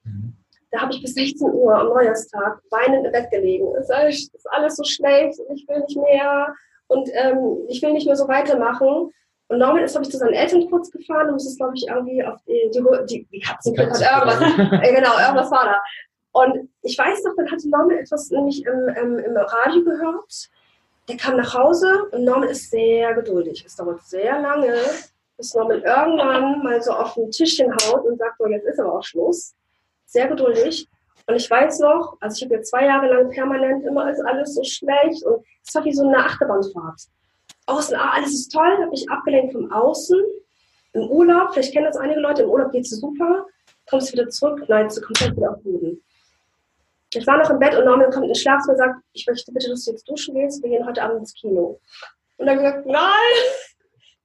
mhm. da habe ich bis 16 Uhr am Neujahrstag weinend im Bett gelegen. Es ist alles so schlecht und ich will nicht mehr und ähm, ich will nicht mehr so weitermachen. Und Norman ist, glaube ich, zu seinen Eltern kurz gefahren und es ist, glaube ich, irgendwie auf die, die, die, die Katzen, hat irgendwas. äh, genau, irgendwas war da. Und ich weiß noch, dann hatte Norman etwas nämlich im, im, im Radio gehört. Der kam nach Hause und Norman ist sehr geduldig. Es dauert sehr lange, bis Norman irgendwann mal so auf den Tischchen haut und sagt, so, jetzt ist aber auch Schluss. Sehr geduldig. Und ich weiß noch, also ich habe jetzt zwei Jahre lang permanent immer ist alles so schlecht und es war wie so eine Achterbahnfahrt. Außen, ah, alles ist toll, habe ich abgelenkt vom Außen. Im Urlaub, vielleicht kennen das einige Leute, im Urlaub geht es super, kommst wieder zurück, nein, du komplett wieder auf Boden. Ich war noch im Bett und Norman kommt in den Schlafzimmer und sagt, ich möchte bitte, dass du jetzt duschen gehst, wir gehen heute Abend ins Kino. Und dann gesagt, nein,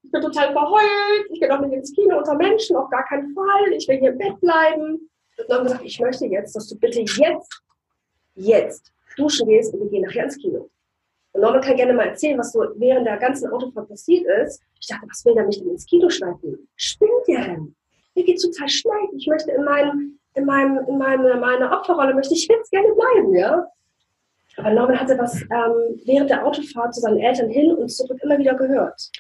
ich bin total verheult, ich gehe auch nicht ins Kino unter Menschen, auf gar keinen Fall, ich will hier im Bett bleiben. Und dann gesagt, ich möchte jetzt, dass du bitte jetzt, jetzt duschen gehst und wir gehen nachher ins Kino. Und Norman kann gerne mal erzählen, was so während der ganzen Autofahrt passiert ist. Ich dachte, was will der mich denn ins Kino schleifen? Spinnt der denn? Mir geht's total schlecht. Ich möchte in meinem, in meinem, in meinem, in meiner Opferrolle möchte ich jetzt gerne bleiben, ja? Aber Norman hatte was ähm, während der Autofahrt zu seinen Eltern hin und zurück immer wieder gehört.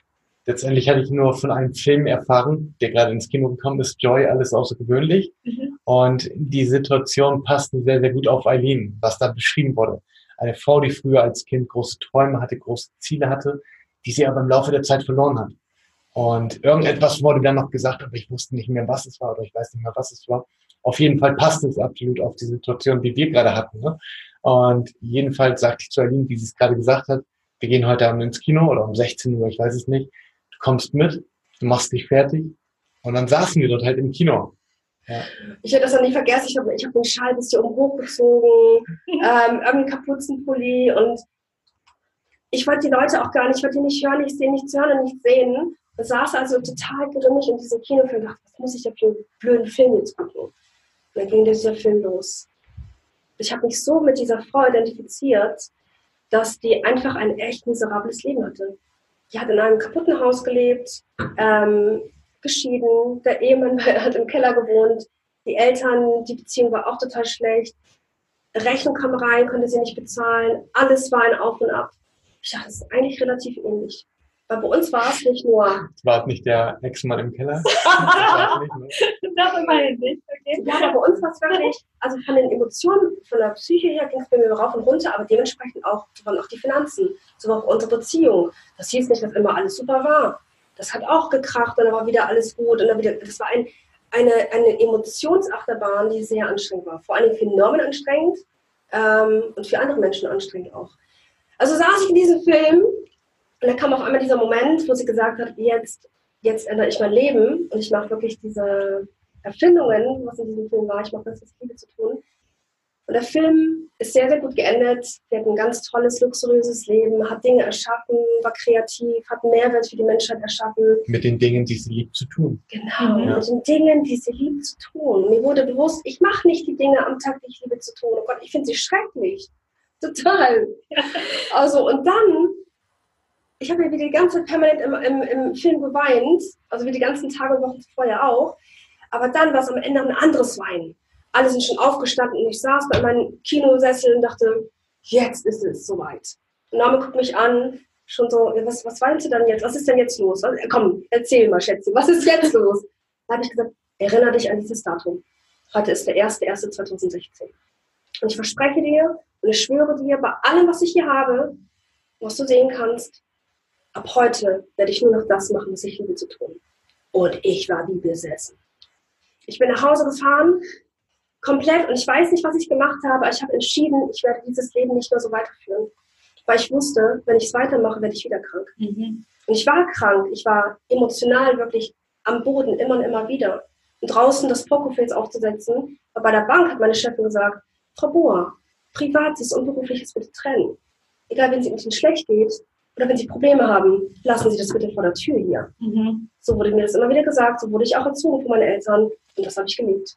Letztendlich hatte ich nur von einem Film erfahren, der gerade ins Kino gekommen ist, Joy, alles außergewöhnlich. Mhm. Und die Situation passte sehr, sehr gut auf Eileen, was da beschrieben wurde. Eine Frau, die früher als Kind große Träume hatte, große Ziele hatte, die sie aber im Laufe der Zeit verloren hat. Und irgendetwas wurde dann noch gesagt, aber ich wusste nicht mehr, was es war oder ich weiß nicht mehr, was es war. Auf jeden Fall passt es absolut auf die Situation, die wir gerade hatten. Ne? Und jedenfalls sagte ich zu Aline, wie sie es gerade gesagt hat, wir gehen heute Abend ins Kino oder um 16 Uhr, ich weiß es nicht. Kommst mit, du machst dich fertig. Und dann saßen wir dort halt im Kino. Ja. Ich werde das noch nie vergessen. Ich habe ich hab den Schal bis hier oben hochgezogen, ähm, irgendeinen Kapuzenpulli und ich wollte die Leute auch gar nicht, ich wollte die nicht hören, ich sehe nichts hören und nichts sehen. Und saß also total grimmig in diesem Kinofilm und dachte, was muss ich da für einen blöden Film jetzt gucken? Und dann ging dieser Film los. Ich habe mich so mit dieser Frau identifiziert, dass die einfach ein echt miserables Leben hatte. Die hat in einem kaputten Haus gelebt, ähm, geschieden, der Ehemann hat im Keller gewohnt, die Eltern, die Beziehung war auch total schlecht, Rechnung kam rein, konnte sie nicht bezahlen, alles war ein Auf und Ab. Ich dachte, das ist eigentlich relativ ähnlich. Weil bei uns war es nicht nur. War nicht der Ex-Mann im Keller? das immerhin nicht. Okay. Ja, aber bei uns war es wirklich, also von den Emotionen, von der Psyche her ging es bei mir rauf und runter, aber dementsprechend auch, waren auch die Finanzen, so auch unsere Beziehung. Das hieß nicht, dass immer alles super war. Das hat auch gekracht und dann war wieder alles gut und dann wieder, das war ein, eine, eine Emotionsachterbahn, die sehr anstrengend war. Vor allem für Normen anstrengend ähm, und für andere Menschen anstrengend auch. Also saß ich in diesem Film und dann kam auf einmal dieser Moment, wo sie gesagt hat, jetzt, jetzt ändere ich mein Leben und ich mache wirklich diese Erfindungen, was in diesem Film war. Ich mache das, was Liebe zu tun. Und der Film ist sehr, sehr gut geendet. Der hat ein ganz tolles, luxuriöses Leben, hat Dinge erschaffen, war kreativ, hat einen Mehrwert für die Menschheit erschaffen. Mit den Dingen, die sie liebt zu tun. Genau, ja. mit den Dingen, die sie liebt zu tun. Mir wurde bewusst, ich mache nicht die Dinge am Tag, die ich liebe zu tun. Oh Gott, ich finde sie schrecklich. Total. Also, und dann ich habe ja wie die ganze Zeit permanent im, im, im Film geweint, also wie die ganzen Tage und Wochen vorher auch. Aber dann war es am Ende ein anderes Weinen. Alle sind schon aufgestanden und ich saß bei meinem Kinosessel und dachte, jetzt ist es soweit. Und Name guckt mich an, schon so, was, was weinst du denn jetzt? Was ist denn jetzt los? Was, komm, erzähl mal, Schätze, was ist jetzt los? Da habe ich gesagt, erinnere dich an dieses Datum. Heute ist der 1.1.2016. Und ich verspreche dir und ich schwöre dir, bei allem, was ich hier habe, was du sehen kannst, ab heute werde ich nur noch das machen, was ich liebe zu tun. Und ich war wie besessen. Ich bin nach Hause gefahren, komplett, und ich weiß nicht, was ich gemacht habe, aber ich habe entschieden, ich werde dieses Leben nicht mehr so weiterführen. weil ich wusste, wenn ich es weitermache, werde ich wieder krank. Mhm. Und ich war krank, ich war emotional wirklich am Boden immer und immer wieder. Und draußen das Pokerface aufzusetzen, aber bei der Bank hat meine Chefin gesagt, Frau Bohr, Privates und Berufliches bitte trennen. Egal, wenn es Ihnen schlecht geht oder wenn Sie Probleme haben, lassen Sie das bitte vor der Tür hier. Mhm. So wurde mir das immer wieder gesagt, so wurde ich auch erzogen von meinen Eltern und das habe ich geliebt.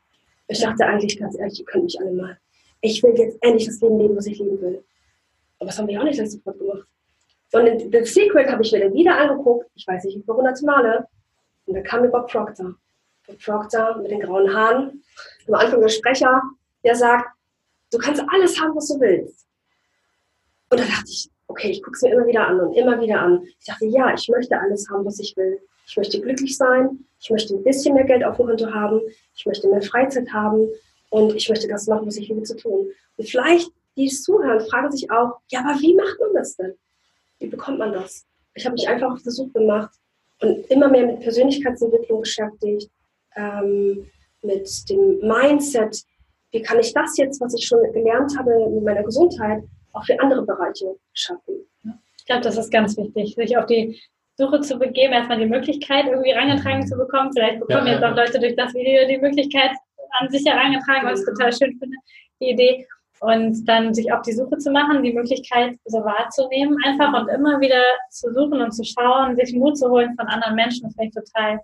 Ich dachte eigentlich ganz ehrlich, ihr könnt mich alle mal. Ich will jetzt endlich das Leben leben, was ich leben will. Aber das haben wir auch nicht sofort gemacht. Sondern The Secret habe ich mir dann wieder angeguckt, ich weiß nicht, wie viele hunderte Male. Und da kam mir Bob Proctor. Bob Proctor mit den grauen Haaren, am Anfang der Sprecher, der sagt, du kannst alles haben, was du willst. Und da dachte ich, okay, ich gucke es mir immer wieder an und immer wieder an. Ich dachte, ja, ich möchte alles haben, was ich will. Ich möchte glücklich sein, ich möchte ein bisschen mehr Geld auf dem Konto haben, ich möchte mehr Freizeit haben und ich möchte das machen, was ich liebe zu tun. Und vielleicht, die zuhören, fragen sich auch, ja, aber wie macht man das denn? Wie bekommt man das? Ich habe mich einfach auf die Suche gemacht und immer mehr mit Persönlichkeitsentwicklung beschäftigt, ähm, mit dem Mindset, wie kann ich das jetzt, was ich schon gelernt habe mit meiner Gesundheit, auch für andere Bereiche schaffen. Ich glaube, das ist ganz wichtig, sich auf die Suche zu begeben, erstmal die Möglichkeit irgendwie herangetragen zu bekommen. Vielleicht bekommen ja, jetzt auch Leute durch das Video die Möglichkeit an sich herangetragen, was ich total schön finde, die Idee. Und dann sich auf die Suche zu machen, die Möglichkeit so wahrzunehmen einfach und immer wieder zu suchen und zu schauen, sich Mut zu holen von anderen Menschen, das finde ich total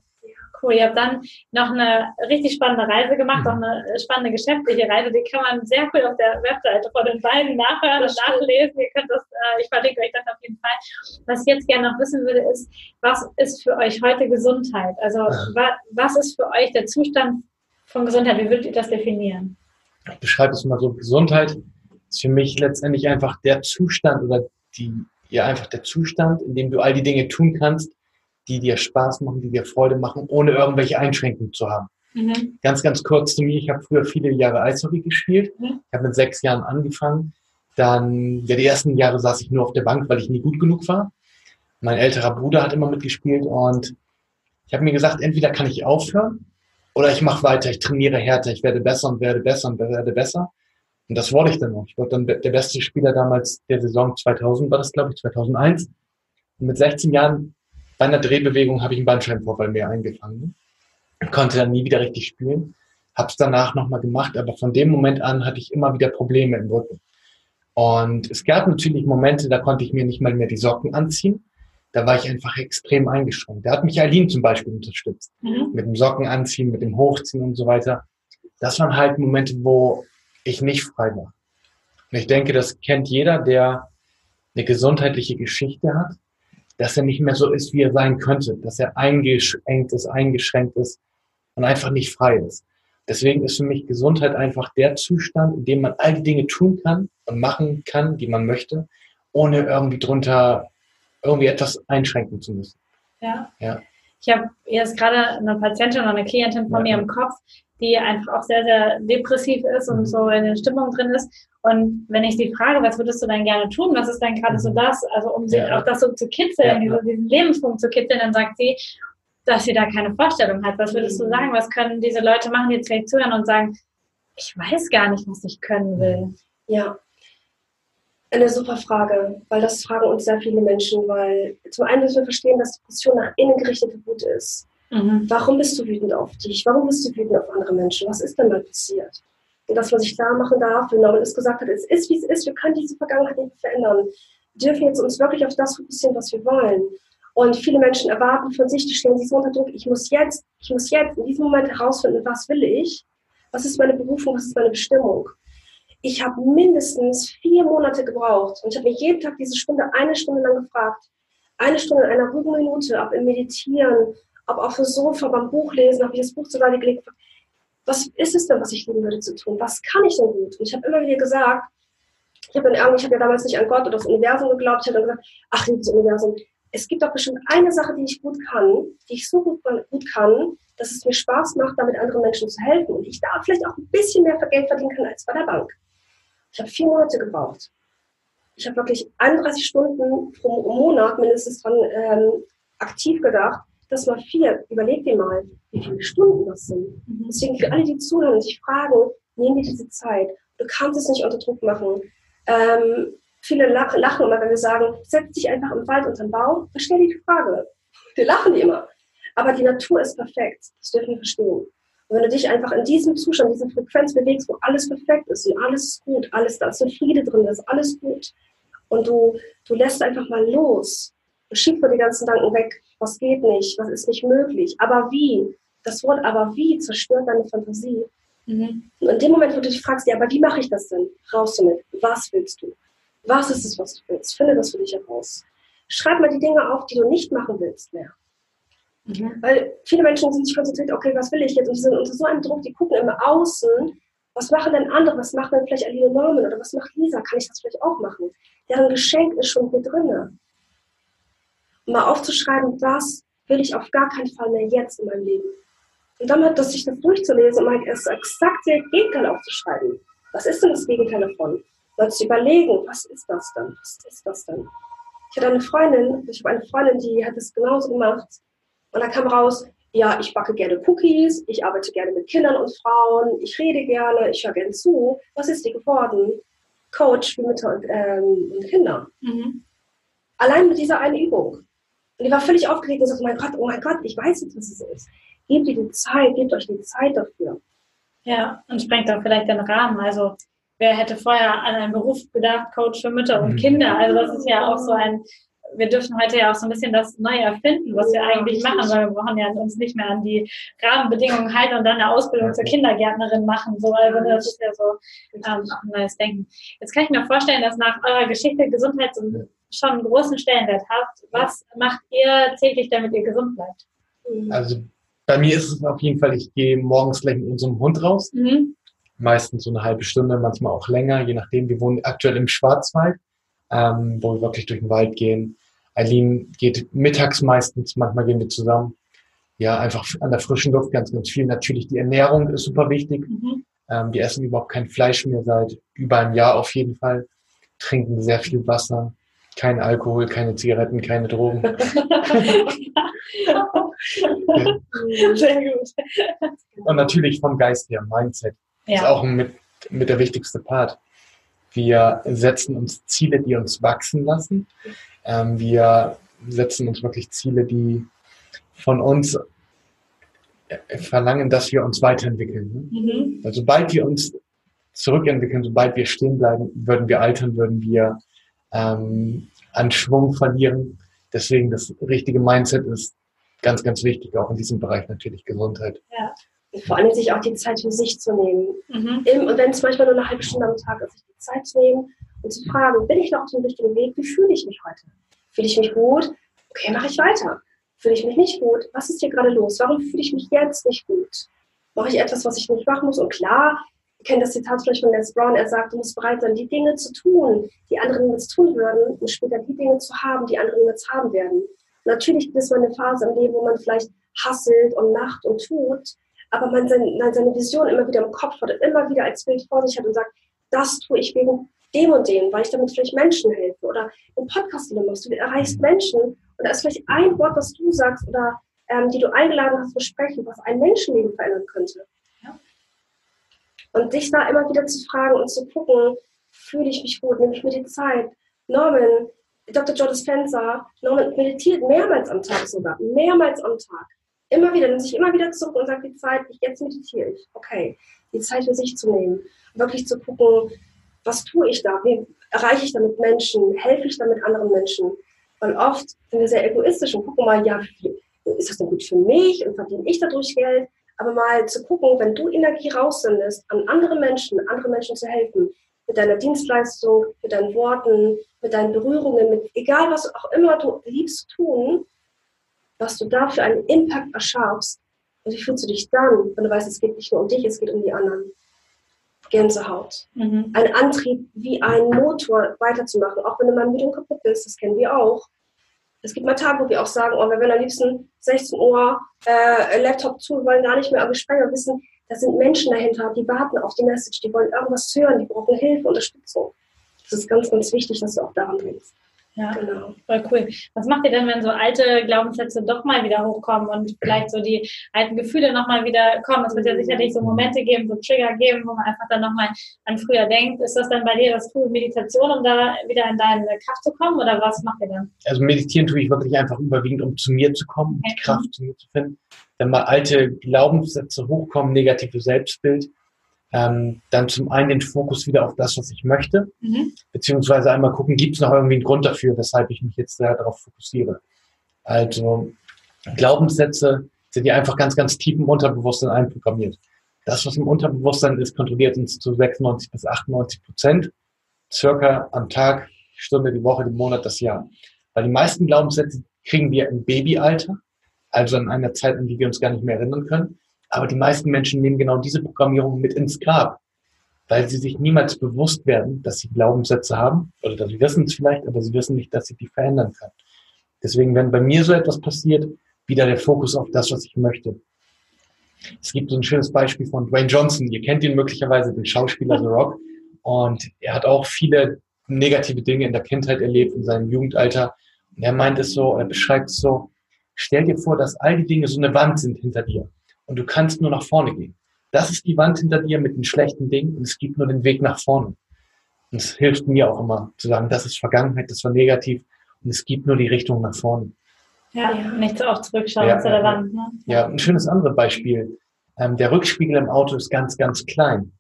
cool. Ihr habt dann noch eine richtig spannende Reise gemacht, auch eine spannende geschäftliche Reise. Die kann man sehr cool auf der Webseite von den beiden nachhören und nachlesen. Ihr könnt das, äh, ich verlinke euch das auf jeden Fall. Was ich jetzt gerne noch wissen würde, ist, was ist für euch heute Gesundheit? Also wa was ist für euch der Zustand von Gesundheit? Wie würdet ihr das definieren? Ich beschreibe es mal so. Gesundheit ist für mich letztendlich einfach der Zustand oder die, ja, einfach der Zustand, in dem du all die Dinge tun kannst, die dir Spaß machen, die dir Freude machen, ohne irgendwelche Einschränkungen zu haben. Mhm. Ganz, ganz kurz zu mir. Ich habe früher viele Jahre Eishockey gespielt. Mhm. Ich habe mit sechs Jahren angefangen. Dann, ja, die ersten Jahre saß ich nur auf der Bank, weil ich nie gut genug war. Mein älterer Bruder hat immer mitgespielt und ich habe mir gesagt, entweder kann ich aufhören oder ich mache weiter, ich trainiere härter, ich werde besser und werde besser und werde besser. Und das wollte ich dann auch. Ich wurde dann der beste Spieler damals der Saison 2000, war das glaube ich, 2001. Und mit 16 Jahren bei einer Drehbewegung habe ich einen Bandscheibenvorfall mehr eingefangen. Konnte dann nie wieder richtig spielen. Hab's danach nochmal gemacht, aber von dem Moment an hatte ich immer wieder Probleme im Rücken. Und es gab natürlich Momente, da konnte ich mir nicht mal mehr die Socken anziehen. Da war ich einfach extrem eingeschränkt. Da hat mich Aline zum Beispiel unterstützt. Mhm. Mit dem Socken anziehen, mit dem Hochziehen und so weiter. Das waren halt Momente, wo ich nicht frei war. Und ich denke, das kennt jeder, der eine gesundheitliche Geschichte hat dass er nicht mehr so ist, wie er sein könnte, dass er eingeschränkt ist, eingeschränkt ist und einfach nicht frei ist. Deswegen ist für mich Gesundheit einfach der Zustand, in dem man all die Dinge tun kann und machen kann, die man möchte, ohne irgendwie drunter irgendwie etwas einschränken zu müssen. Ja. ja. Ich habe jetzt gerade eine Patientin oder eine Klientin von mir im Kopf, die einfach auch sehr, sehr depressiv ist und mhm. so in der Stimmung drin ist. Und wenn ich sie frage, was würdest du denn gerne tun? Was ist denn gerade so mhm. das? Also um sie ja. auch das so zu kitzeln, ja. diesen Lebenspunkt zu kitzeln, dann sagt sie, dass sie da keine Vorstellung hat. Was würdest du mhm. sagen? Was können diese Leute machen, die jetzt vielleicht zuhören und sagen, ich weiß gar nicht, was ich können will? Ja, eine super Frage, weil das fragen uns sehr viele Menschen, weil zum einen müssen wir verstehen, dass Depression nach innen gerichtete Wut ist. Mhm. Warum bist du wütend auf dich? Warum bist du wütend auf andere Menschen? Was ist denn mal passiert? Und dass man sich klar machen darf, wenn Norman es gesagt hat, es ist, wie es ist, wir können diese Vergangenheit nicht verändern. Wir dürfen jetzt uns wirklich auf das fokussieren, was wir wollen. Und viele Menschen erwarten von sich, die stellen sich so unter Druck, ich muss jetzt, ich muss jetzt in diesem Moment herausfinden, was will ich? Was ist meine Berufung? Was ist meine Bestimmung? Ich habe mindestens vier Monate gebraucht und ich habe mich jeden Tag diese Stunde, eine Stunde lang gefragt. Eine Stunde in einer ruhigen Minute, ob im Meditieren, ob auf dem Sofa beim Buch lesen, habe ich das Buch zur Seite gelegt. Was ist es denn, was ich lieben würde zu tun? Was kann ich denn gut? Und ich habe immer wieder gesagt, ich habe hab ja damals nicht an Gott oder das Universum geglaubt. Ich habe dann gesagt, ach, liebes Universum, es gibt doch bestimmt eine Sache, die ich gut kann, die ich so gut, gut kann, dass es mir Spaß macht, damit anderen Menschen zu helfen und ich da vielleicht auch ein bisschen mehr Geld verdienen kann als bei der Bank. Ich habe vier Monate gebraucht. Ich habe wirklich 31 Stunden pro Monat mindestens dran ähm, aktiv gedacht, das mal vier. Überleg dir mal, wie viele Stunden das sind. Mhm. Deswegen für alle, die zuhören und sich fragen, nehmen dir diese Zeit. Du kannst es nicht unter Druck machen. Ähm, Viele lachen immer, wenn wir sagen, setz dich einfach im Wald unter den Baum und stell dir die Frage. Wir lachen die immer. Aber die Natur ist perfekt. Das dürfen wir verstehen. Wenn du dich einfach in diesem Zustand, dieser Frequenz bewegst, wo alles perfekt ist und alles ist gut, alles, da ist so Friede drin, da ist alles gut. Und du, du lässt einfach mal los. Du schiebst dir die ganzen Gedanken weg. Was geht nicht? Was ist nicht möglich? Aber wie? Das Wort aber wie zerstört deine Fantasie. Mhm. Und in dem Moment, wo du dich fragst, ja, aber wie mache ich das denn? Raus damit. Was willst du? Was ist es, was du willst? Finde das für dich heraus. Schreib mal die Dinge auf, die du nicht machen willst mehr. Mhm. Weil viele Menschen sind sich konzentriert, okay, was will ich jetzt? Und die sind unter so einem Druck, die gucken im Außen, was machen denn andere? Was macht denn vielleicht Aline Norman oder was macht Lisa? Kann ich das vielleicht auch machen? Deren Geschenk ist schon hier drin. Um mal aufzuschreiben, was will ich auf gar keinen Fall mehr jetzt in meinem Leben. Und dann hat das sich das durchzulesen und mal das exakte Gegenteil aufzuschreiben. Was ist denn das Gegenteil davon? Mal zu überlegen, was ist das denn? Was ist das denn? Ich hatte eine Freundin, ich habe eine Freundin, die hat das genauso gemacht. Und da kam raus, ja, ich backe gerne Cookies, ich arbeite gerne mit Kindern und Frauen, ich rede gerne, ich höre gerne zu. Was ist die geworden? Coach für Mütter und, ähm, und Kinder. Mhm. Allein mit dieser einen Übung. Und die war völlig aufgeregt und sagte, oh mein Gott, oh mein Gott, ich weiß jetzt, was es ist. Gebt ihr die Zeit, gebt euch die Zeit dafür. Ja, und sprengt auch vielleicht den Rahmen. Also wer hätte vorher an einen Beruf gedacht, Coach für Mütter und mhm. Kinder? Also das ist ja auch so ein, wir dürfen heute ja auch so ein bisschen das neu erfinden, was wir eigentlich machen, weil wir brauchen ja uns nicht mehr an die Rahmenbedingungen halten und dann eine Ausbildung zur Kindergärtnerin machen. So, also das ist ja so ähm, ein neues Denken. Jetzt kann ich mir vorstellen, dass nach eurer Geschichte Gesundheit schon einen großen Stellenwert habt. Was macht ihr täglich, damit ihr gesund bleibt? Also bei mir ist es auf jeden Fall, ich gehe morgens gleich mit unserem Hund raus. Mhm. Meistens so eine halbe Stunde, manchmal auch länger, je nachdem. Wir wohnen aktuell im Schwarzwald, ähm, wo wir wirklich durch den Wald gehen. Eileen geht mittags meistens, manchmal gehen wir zusammen. Ja, einfach an der frischen Luft ganz, ganz viel. Natürlich die Ernährung ist super wichtig. Mhm. Ähm, wir essen überhaupt kein Fleisch mehr seit über einem Jahr auf jeden Fall. Trinken sehr viel Wasser. Kein Alkohol, keine Zigaretten, keine Drogen. Sehr gut. Und natürlich vom Geist her, Mindset. Ja. Ist auch mit, mit der wichtigste Part. Wir setzen uns Ziele, die uns wachsen lassen. Ähm, wir setzen uns wirklich Ziele, die von uns äh, verlangen, dass wir uns weiterentwickeln. Ne? Mhm. Also sobald wir uns zurückentwickeln, sobald wir stehen bleiben, würden wir altern, würden wir ähm, an Schwung verlieren. Deswegen das richtige Mindset ist ganz, ganz wichtig, auch in diesem Bereich natürlich Gesundheit. Ja. Vor allem sich auch die Zeit für sich zu nehmen. Mhm. und wenn es manchmal nur eine halbe Stunde am Tag ist, sich die Zeit zu nehmen und zu fragen, bin ich noch auf dem richtigen Weg? Wie fühle ich mich heute? Fühle ich mich gut? Okay, mache ich weiter. Fühle ich mich nicht gut? Was ist hier gerade los? Warum fühle ich mich jetzt nicht gut? Mache ich etwas, was ich nicht machen muss? Und klar, ihr kennt das Zitat vielleicht von Les Brown, er sagt, du musst bereit sein, die Dinge zu tun, die andere niemals tun würden, und später die Dinge zu haben, die andere niemals haben werden. Natürlich gibt es mal eine Phase im Leben, wo man vielleicht hasselt und macht und tut, aber man seine, seine Vision immer wieder im Kopf hat und immer wieder als Bild vor sich hat und sagt, das tue ich wegen dem und dem, weil ich damit vielleicht Menschen helfe oder einen Podcast, den du machst, du erreichst Menschen und da ist vielleicht ein Wort, was du sagst oder ähm, die du eingeladen hast zu sprechen, was ein Menschenleben verändern könnte. Ja. Und dich da immer wieder zu fragen und zu gucken, fühle ich mich gut, nehme ich mir die Zeit. Norman, Dr. Joe Dispenza Norman meditiert mehrmals am Tag sogar, mehrmals am Tag. Immer wieder, nimmt sich immer wieder zurück und sagt, die Zeit, jetzt meditiere ich. Okay, die Zeit für sich zu nehmen. Wirklich zu gucken, was tue ich da? Wie erreiche ich damit Menschen? Helfe ich damit anderen Menschen? Weil oft sind wir sehr egoistisch und gucken mal, ja, ist das denn gut für mich und verdiene ich dadurch Geld? Aber mal zu gucken, wenn du Energie raussendest, an andere Menschen, andere Menschen zu helfen, mit deiner Dienstleistung, mit deinen Worten, mit deinen Berührungen, mit egal was auch immer du liebst tun, was du da für einen Impact erschaffst. Und wie fühlst du dich dann, wenn du weißt, es geht nicht nur um dich, es geht um die anderen? Gänsehaut. Mhm. Ein Antrieb wie ein Motor weiterzumachen, auch wenn du mal müde und kaputt bist, das kennen wir auch. Es gibt mal Tage, wo wir auch sagen, oh, wir wollen am liebsten 16 Uhr äh, Laptop zu, wir wollen gar nicht mehr am Gespräch, wir wissen, da sind Menschen dahinter, die warten auf die Message, die wollen irgendwas hören, die brauchen Hilfe, Unterstützung. Das ist ganz, ganz wichtig, dass du auch daran denkst. Ja, genau. voll cool. Was macht ihr denn, wenn so alte Glaubenssätze doch mal wieder hochkommen und vielleicht so die alten Gefühle nochmal wieder kommen? Es wird ja sicherlich so Momente geben, so Trigger geben, wo man einfach dann nochmal an früher denkt. Ist das dann bei dir das Tool Meditation, um da wieder in deine Kraft zu kommen oder was macht ihr dann? Also meditieren tue ich wirklich einfach überwiegend, um zu mir zu kommen, um die Kraft zu mir zu finden. Wenn mal alte Glaubenssätze hochkommen, negative Selbstbild, ähm, dann zum einen den Fokus wieder auf das, was ich möchte, mhm. beziehungsweise einmal gucken, gibt es noch irgendwie einen Grund dafür, weshalb ich mich jetzt darauf fokussiere. Also Glaubenssätze sind ja einfach ganz, ganz tief im Unterbewusstsein einprogrammiert. Das, was im Unterbewusstsein ist, kontrolliert uns zu 96 bis 98 Prozent, circa am Tag, Stunde, die Woche, den Monat, das Jahr. Weil die meisten Glaubenssätze kriegen wir im Babyalter, also in einer Zeit, an die wir uns gar nicht mehr erinnern können. Aber die meisten Menschen nehmen genau diese Programmierung mit ins Grab, weil sie sich niemals bewusst werden, dass sie Glaubenssätze haben, oder dass sie wissen es vielleicht, aber sie wissen nicht, dass sie die verändern können. Deswegen, wenn bei mir so etwas passiert, wieder der Fokus auf das, was ich möchte. Es gibt so ein schönes Beispiel von Dwayne Johnson. Ihr kennt ihn möglicherweise, den Schauspieler The Rock. Und er hat auch viele negative Dinge in der Kindheit erlebt, in seinem Jugendalter. Und er meint es so, er beschreibt es so, stell dir vor, dass all die Dinge so eine Wand sind hinter dir und du kannst nur nach vorne gehen. Das ist die Wand hinter dir mit den schlechten Dingen und es gibt nur den Weg nach vorne. Und es hilft mir auch immer zu sagen, das ist Vergangenheit, das war negativ und es gibt nur die Richtung nach vorne. Ja, nicht so oft zurückschauen ja, zu der Wand. Ne? Ja, ein schönes anderes Beispiel. Ähm, der Rückspiegel im Auto ist ganz, ganz klein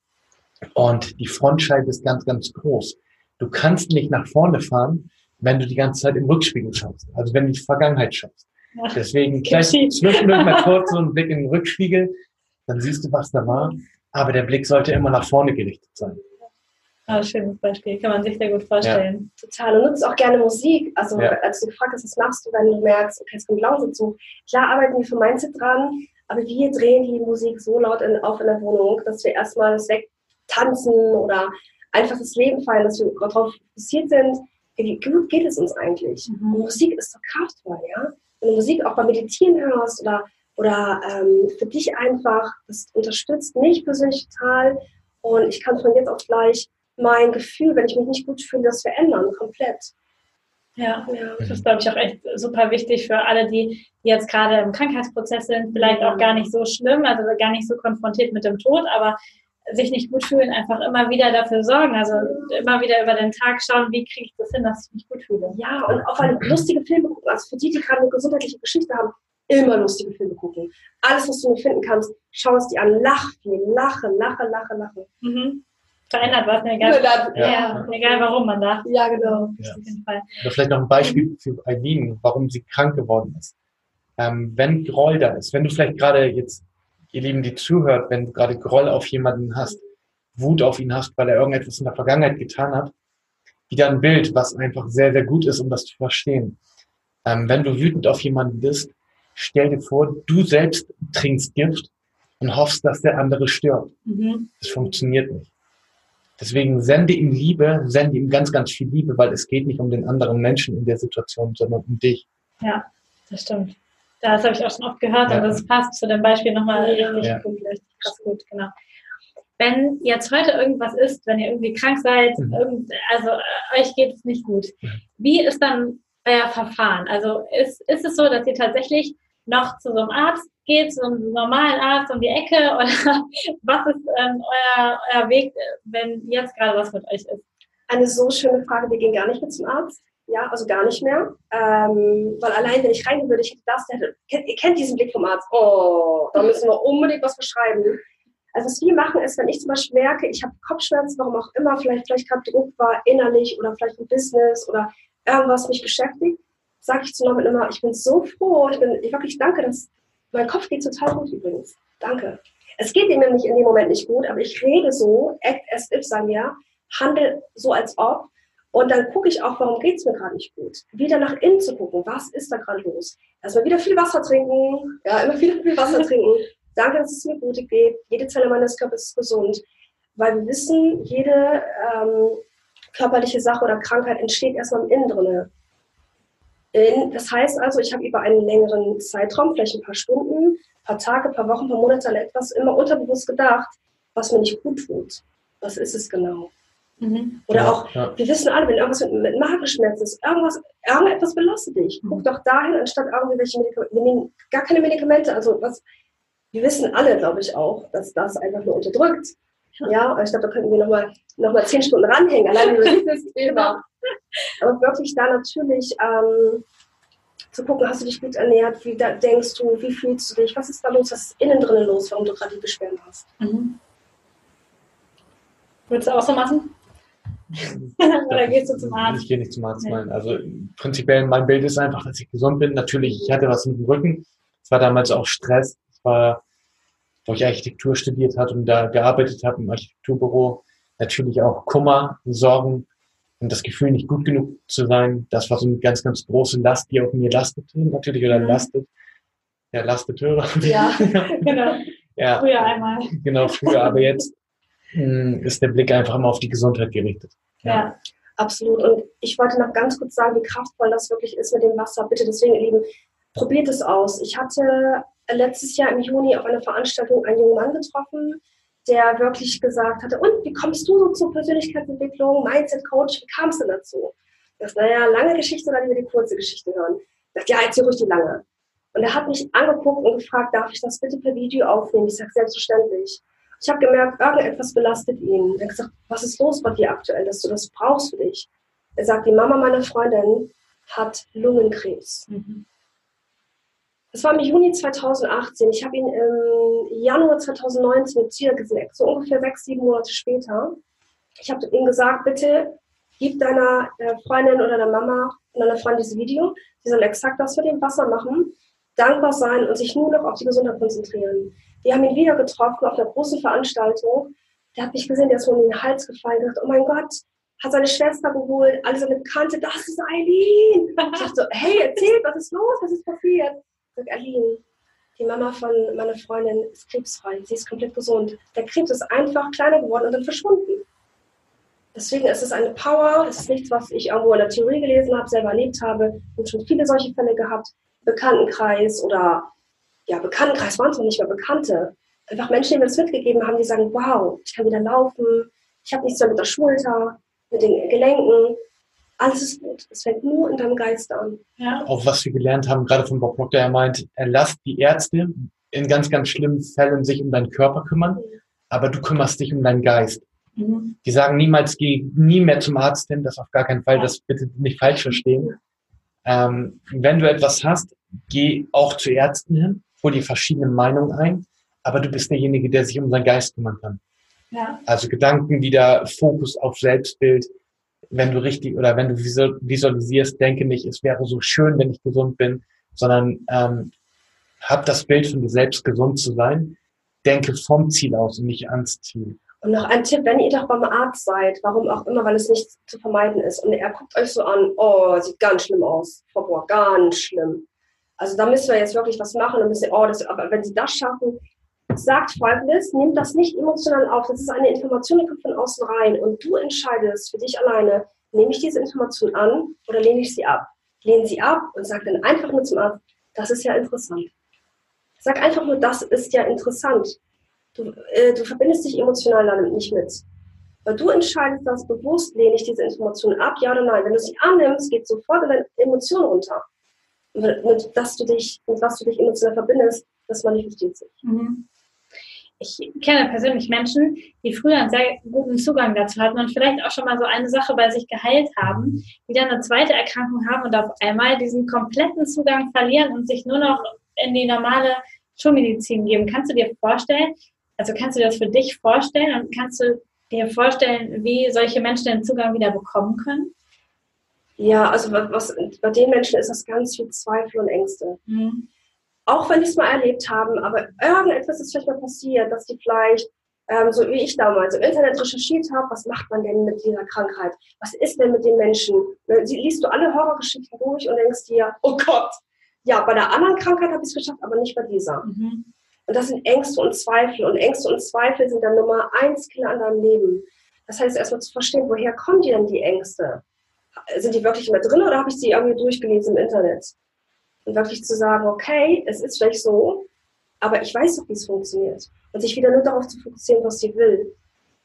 und die Frontscheibe ist ganz, ganz groß. Du kannst nicht nach vorne fahren, wenn du die ganze Zeit im Rückspiegel schaust, also wenn du die Vergangenheit schaust. Deswegen gleich zwischendurch mal kurz so einen Blick in den Rückspiegel, dann siehst du, was da war. Aber der Blick sollte immer nach vorne gerichtet sein. Ah, schönes Beispiel, kann man sich sehr gut vorstellen. Ja. Total. Und nutzt auch gerne Musik. Also, ja. als du gefragt hast, was machst du, wenn du merkst, okay, es kommt Lausitz Klar arbeiten wir für Mindset dran, aber wir drehen die Musik so laut in, auf in der Wohnung, dass wir erstmal das wegtanzen oder einfach das Leben feiern, dass wir darauf fokussiert sind, wie gut geht es uns eigentlich? Mhm. Musik ist so kraftvoll, ja Musik auch beim Meditieren hörst oder, oder ähm, für dich einfach, das unterstützt mich persönlich total und ich kann von jetzt auf gleich mein Gefühl, wenn ich mich nicht gut fühle, das verändern, komplett. Ja, ja. das ist, glaube ich, auch echt super wichtig für alle, die jetzt gerade im Krankheitsprozess sind, vielleicht auch gar nicht so schlimm, also gar nicht so konfrontiert mit dem Tod, aber sich nicht gut fühlen, einfach immer wieder dafür sorgen. Also immer wieder über den Tag schauen, wie kriege ich das hin, dass ich mich gut fühle. Ja, und auch eine lustige Filme gucken. Also für die, die gerade eine gesundheitliche Geschichte haben, immer lustige Filme gucken. Alles, was du nur finden kannst, schau es dir an. Lach viel, lache, lache, lache, lache. Mhm. Verändert was, ne? egal, ja. Ja, egal warum man lacht. Ja, genau. Ja. Oder vielleicht noch ein Beispiel für Eileen, warum sie krank geworden ist. Ähm, wenn Groll da ist, wenn du vielleicht gerade jetzt ihr Lieben, die zuhört, wenn du gerade Groll auf jemanden hast, Wut auf ihn hast, weil er irgendetwas in der Vergangenheit getan hat, wieder ein Bild, was einfach sehr, sehr gut ist, um das zu verstehen. Ähm, wenn du wütend auf jemanden bist, stell dir vor, du selbst trinkst Gift und hoffst, dass der andere stirbt. Mhm. Das funktioniert nicht. Deswegen sende ihm Liebe, sende ihm ganz, ganz viel Liebe, weil es geht nicht um den anderen Menschen in der Situation, sondern um dich. Ja, das stimmt. Das habe ich auch schon oft gehört ja. und das passt zu dem Beispiel nochmal richtig ja. gut, richtig krass gut, genau. Wenn jetzt heute irgendwas ist, wenn ihr irgendwie krank seid, mhm. irgend, also äh, euch geht es nicht gut, wie ist dann euer Verfahren? Also ist, ist es so, dass ihr tatsächlich noch zu so einem Arzt geht, zu einem normalen Arzt um die Ecke oder was ist ähm, euer, euer Weg, wenn jetzt gerade was mit euch ist? Eine so schöne Frage, wir gehen gar nicht mit zum Arzt. Ja, also gar nicht mehr. Ähm, weil allein, wenn ich reingehen würde, ich hätte das, hätte, ihr kennt diesen Blick vom Arzt. Oh, da müssen wir unbedingt was beschreiben. Also was wir machen ist, wenn ich zum Beispiel merke, ich habe Kopfschmerzen, warum auch immer, vielleicht, vielleicht gerade Druck war innerlich oder vielleicht im Business oder irgendwas mich beschäftigt, sage ich zu Norman immer, ich bin so froh, ich bin ich wirklich danke, dass mein Kopf geht total gut übrigens. Danke. Es geht ihm nämlich in dem Moment nicht gut, aber ich rede so, act as if, sagen wir, handle so als ob und dann gucke ich auch, warum geht es mir gerade nicht gut. Wieder nach innen zu gucken, was ist da gerade los. Erstmal wieder viel Wasser trinken, ja, immer wieder viel Wasser trinken. Danke, dass es mir gut geht. Jede Zelle meines Körpers ist gesund. Weil wir wissen, jede ähm, körperliche Sache oder Krankheit entsteht erstmal im Innen drinne. In, das heißt also, ich habe über einen längeren Zeitraum, vielleicht ein paar Stunden, ein paar Tage, ein paar Wochen, ein paar Monate an etwas immer unterbewusst gedacht, was mir nicht gut tut. Was ist es genau? Mhm. Oder ja, auch, ja. wir wissen alle, wenn irgendwas mit, mit Magenschmerzen ist, irgendwas, irgendetwas belastet dich. Mhm. Guck doch dahin, anstatt irgendwie welche Medikamente. Wir nehmen gar keine Medikamente. Also was, wir wissen alle, glaube ich, auch, dass das einfach nur unterdrückt. Ja, und ich glaube, da könnten wir nochmal noch mal zehn Stunden ranhängen, allein über dieses Thema. Aber wirklich da natürlich ähm, zu gucken, hast du dich gut ernährt, wie da, denkst du, wie fühlst du dich, was ist da los, was ist innen drin los, warum du gerade die Beschwerden hast. Mhm. Würdest du auch so machen? Oder gehst du zum Arzt? Ich gehe nicht zum Arzt, nee. nein. Also prinzipiell mein Bild ist einfach, dass ich gesund bin. Natürlich, ich hatte was mit dem Rücken. Es war damals auch Stress. Es war, wo ich Architektur studiert hatte und da gearbeitet habe im Architekturbüro. Natürlich auch Kummer, Sorgen und das Gefühl, nicht gut genug zu sein. Das war so eine ganz, ganz große Last, die auf mir lastete, natürlich, oder mhm. lastet. Ja, lastete. Ja, genau. ja. Früher einmal. Genau, früher. Aber jetzt ist der Blick einfach immer auf die Gesundheit gerichtet. Ja. ja. Absolut. Und ich wollte noch ganz kurz sagen, wie kraftvoll das wirklich ist mit dem Wasser. Bitte deswegen, ihr Lieben, probiert es aus. Ich hatte letztes Jahr im Juni auf einer Veranstaltung einen jungen Mann getroffen, der wirklich gesagt hatte, und wie kommst du so zur Persönlichkeitsentwicklung, Mindset Coach, wie kam es denn dazu? Das, naja, lange Geschichte oder lieber die kurze Geschichte hören. Ich dachte, ja, erzähl ruhig die lange. Und er hat mich angeguckt und gefragt, darf ich das bitte per Video aufnehmen? Ich sage, selbstverständlich. Ich habe gemerkt, irgendetwas belastet ihn. Er hat gesagt, was ist los bei dir aktuell, dass du das brauchst für dich? Er sagt, die Mama meiner Freundin hat Lungenkrebs. Mhm. Das war im Juni 2018. Ich habe ihn im Januar 2019 mit Tier gesehen, so ungefähr sechs, sieben Monate später. Ich habe ihm gesagt, bitte gib deiner äh, Freundin oder deiner Mama und deiner Freundin dieses Video. Sie soll exakt das mit dem Wasser machen, dankbar sein und sich nur noch auf die Gesundheit konzentrieren. Wir haben ihn wieder getroffen auf einer großen Veranstaltung. Der hat mich gesehen, der ist mir in den Hals gefallen. und dachte, oh mein Gott, hat seine Schwester geholt, alle seine Bekannte, das ist Eileen. Ich dachte so, hey, erzähl, was ist los, was ist passiert? Ich sag, Eileen, die Mama von meiner Freundin ist krebsfrei, sie ist komplett gesund. Der Krebs ist einfach kleiner geworden und dann verschwunden. Deswegen ist es eine Power, es ist nichts, was ich irgendwo in der Theorie gelesen habe, selber erlebt habe und schon viele solche Fälle gehabt, Bekanntenkreis oder ja, Bekanntenkreis waren es noch nicht mehr Bekannte. Einfach Menschen, die mir das mitgegeben haben, die sagen, wow, ich kann wieder laufen, ich habe nichts mehr mit der Schulter, mit den Gelenken. Alles ist gut. Es fängt nur in deinem Geist an. Ja. Auch was wir gelernt haben, gerade von Bob Proctor, er meint, er lasst die Ärzte in ganz, ganz schlimmen Fällen sich um deinen Körper kümmern, mhm. aber du kümmerst dich um deinen Geist. Mhm. Die sagen niemals, geh nie mehr zum Arzt hin, das auf gar keinen Fall, das bitte nicht falsch verstehen. Ähm, wenn du etwas hast, geh auch zu Ärzten hin hol die verschiedenen Meinungen ein, aber du bist derjenige, der sich um seinen Geist kümmern kann. Ja. Also Gedanken wieder, Fokus auf Selbstbild. Wenn du richtig oder wenn du visualisierst, denke nicht, es wäre so schön, wenn ich gesund bin, sondern ähm, hab das Bild von dir selbst gesund zu sein. Denke vom Ziel aus und nicht ans Ziel. Und noch ein Tipp, wenn ihr doch beim Arzt seid, warum auch immer, weil es nicht zu vermeiden ist, und er guckt euch so an, oh, sieht ganz schlimm aus, Frau Bohr, ganz schlimm. Also da müssen wir jetzt wirklich was machen und müssen, oh, das, aber wenn Sie das schaffen, sagt Folgendes, nimm das nicht emotional auf. Das ist eine Information, die kommt von außen rein und du entscheidest für dich alleine, nehme ich diese Information an oder lehne ich sie ab? Lehne sie ab und sag dann einfach nur zum Arzt, das ist ja interessant. Sag einfach nur, das ist ja interessant. Du, äh, du verbindest dich emotional damit nicht mit. Weil du entscheidest das bewusst, lehne ich diese Information ab, ja oder nein. Wenn du sie annimmst, geht sofort deine Emotion runter mit, dass du dich, mit was du dich emotional verbindest, das manifestiert sich. Mhm. Ich kenne persönlich Menschen, die früher einen sehr guten Zugang dazu hatten und vielleicht auch schon mal so eine Sache bei sich geheilt haben, die dann eine zweite Erkrankung haben und auf einmal diesen kompletten Zugang verlieren und sich nur noch in die normale Schulmedizin geben. Kannst du dir vorstellen, also kannst du das für dich vorstellen und kannst du dir vorstellen, wie solche Menschen den Zugang wieder bekommen können? Ja, also was, bei den Menschen ist das ganz viel Zweifel und Ängste. Mhm. Auch wenn die es mal erlebt haben, aber irgendetwas ist vielleicht mal passiert, dass die vielleicht, ähm, so wie ich damals, im Internet recherchiert habe, was macht man denn mit dieser Krankheit? Was ist denn mit den Menschen? Ne, sie, liest du alle Horrorgeschichten durch und denkst dir, oh Gott, ja, bei der anderen Krankheit habe ich es geschafft, aber nicht bei dieser. Mhm. Und das sind Ängste und Zweifel. Und Ängste und Zweifel sind dann Nummer eins Killer an deinem Leben. Das heißt, erstmal zu verstehen, woher kommen die denn die Ängste? sind die wirklich immer drin oder habe ich sie irgendwie durchgelesen im Internet? Und wirklich zu sagen, okay, es ist vielleicht so, aber ich weiß doch, wie es funktioniert. Und sich wieder nur darauf zu fokussieren, was sie will.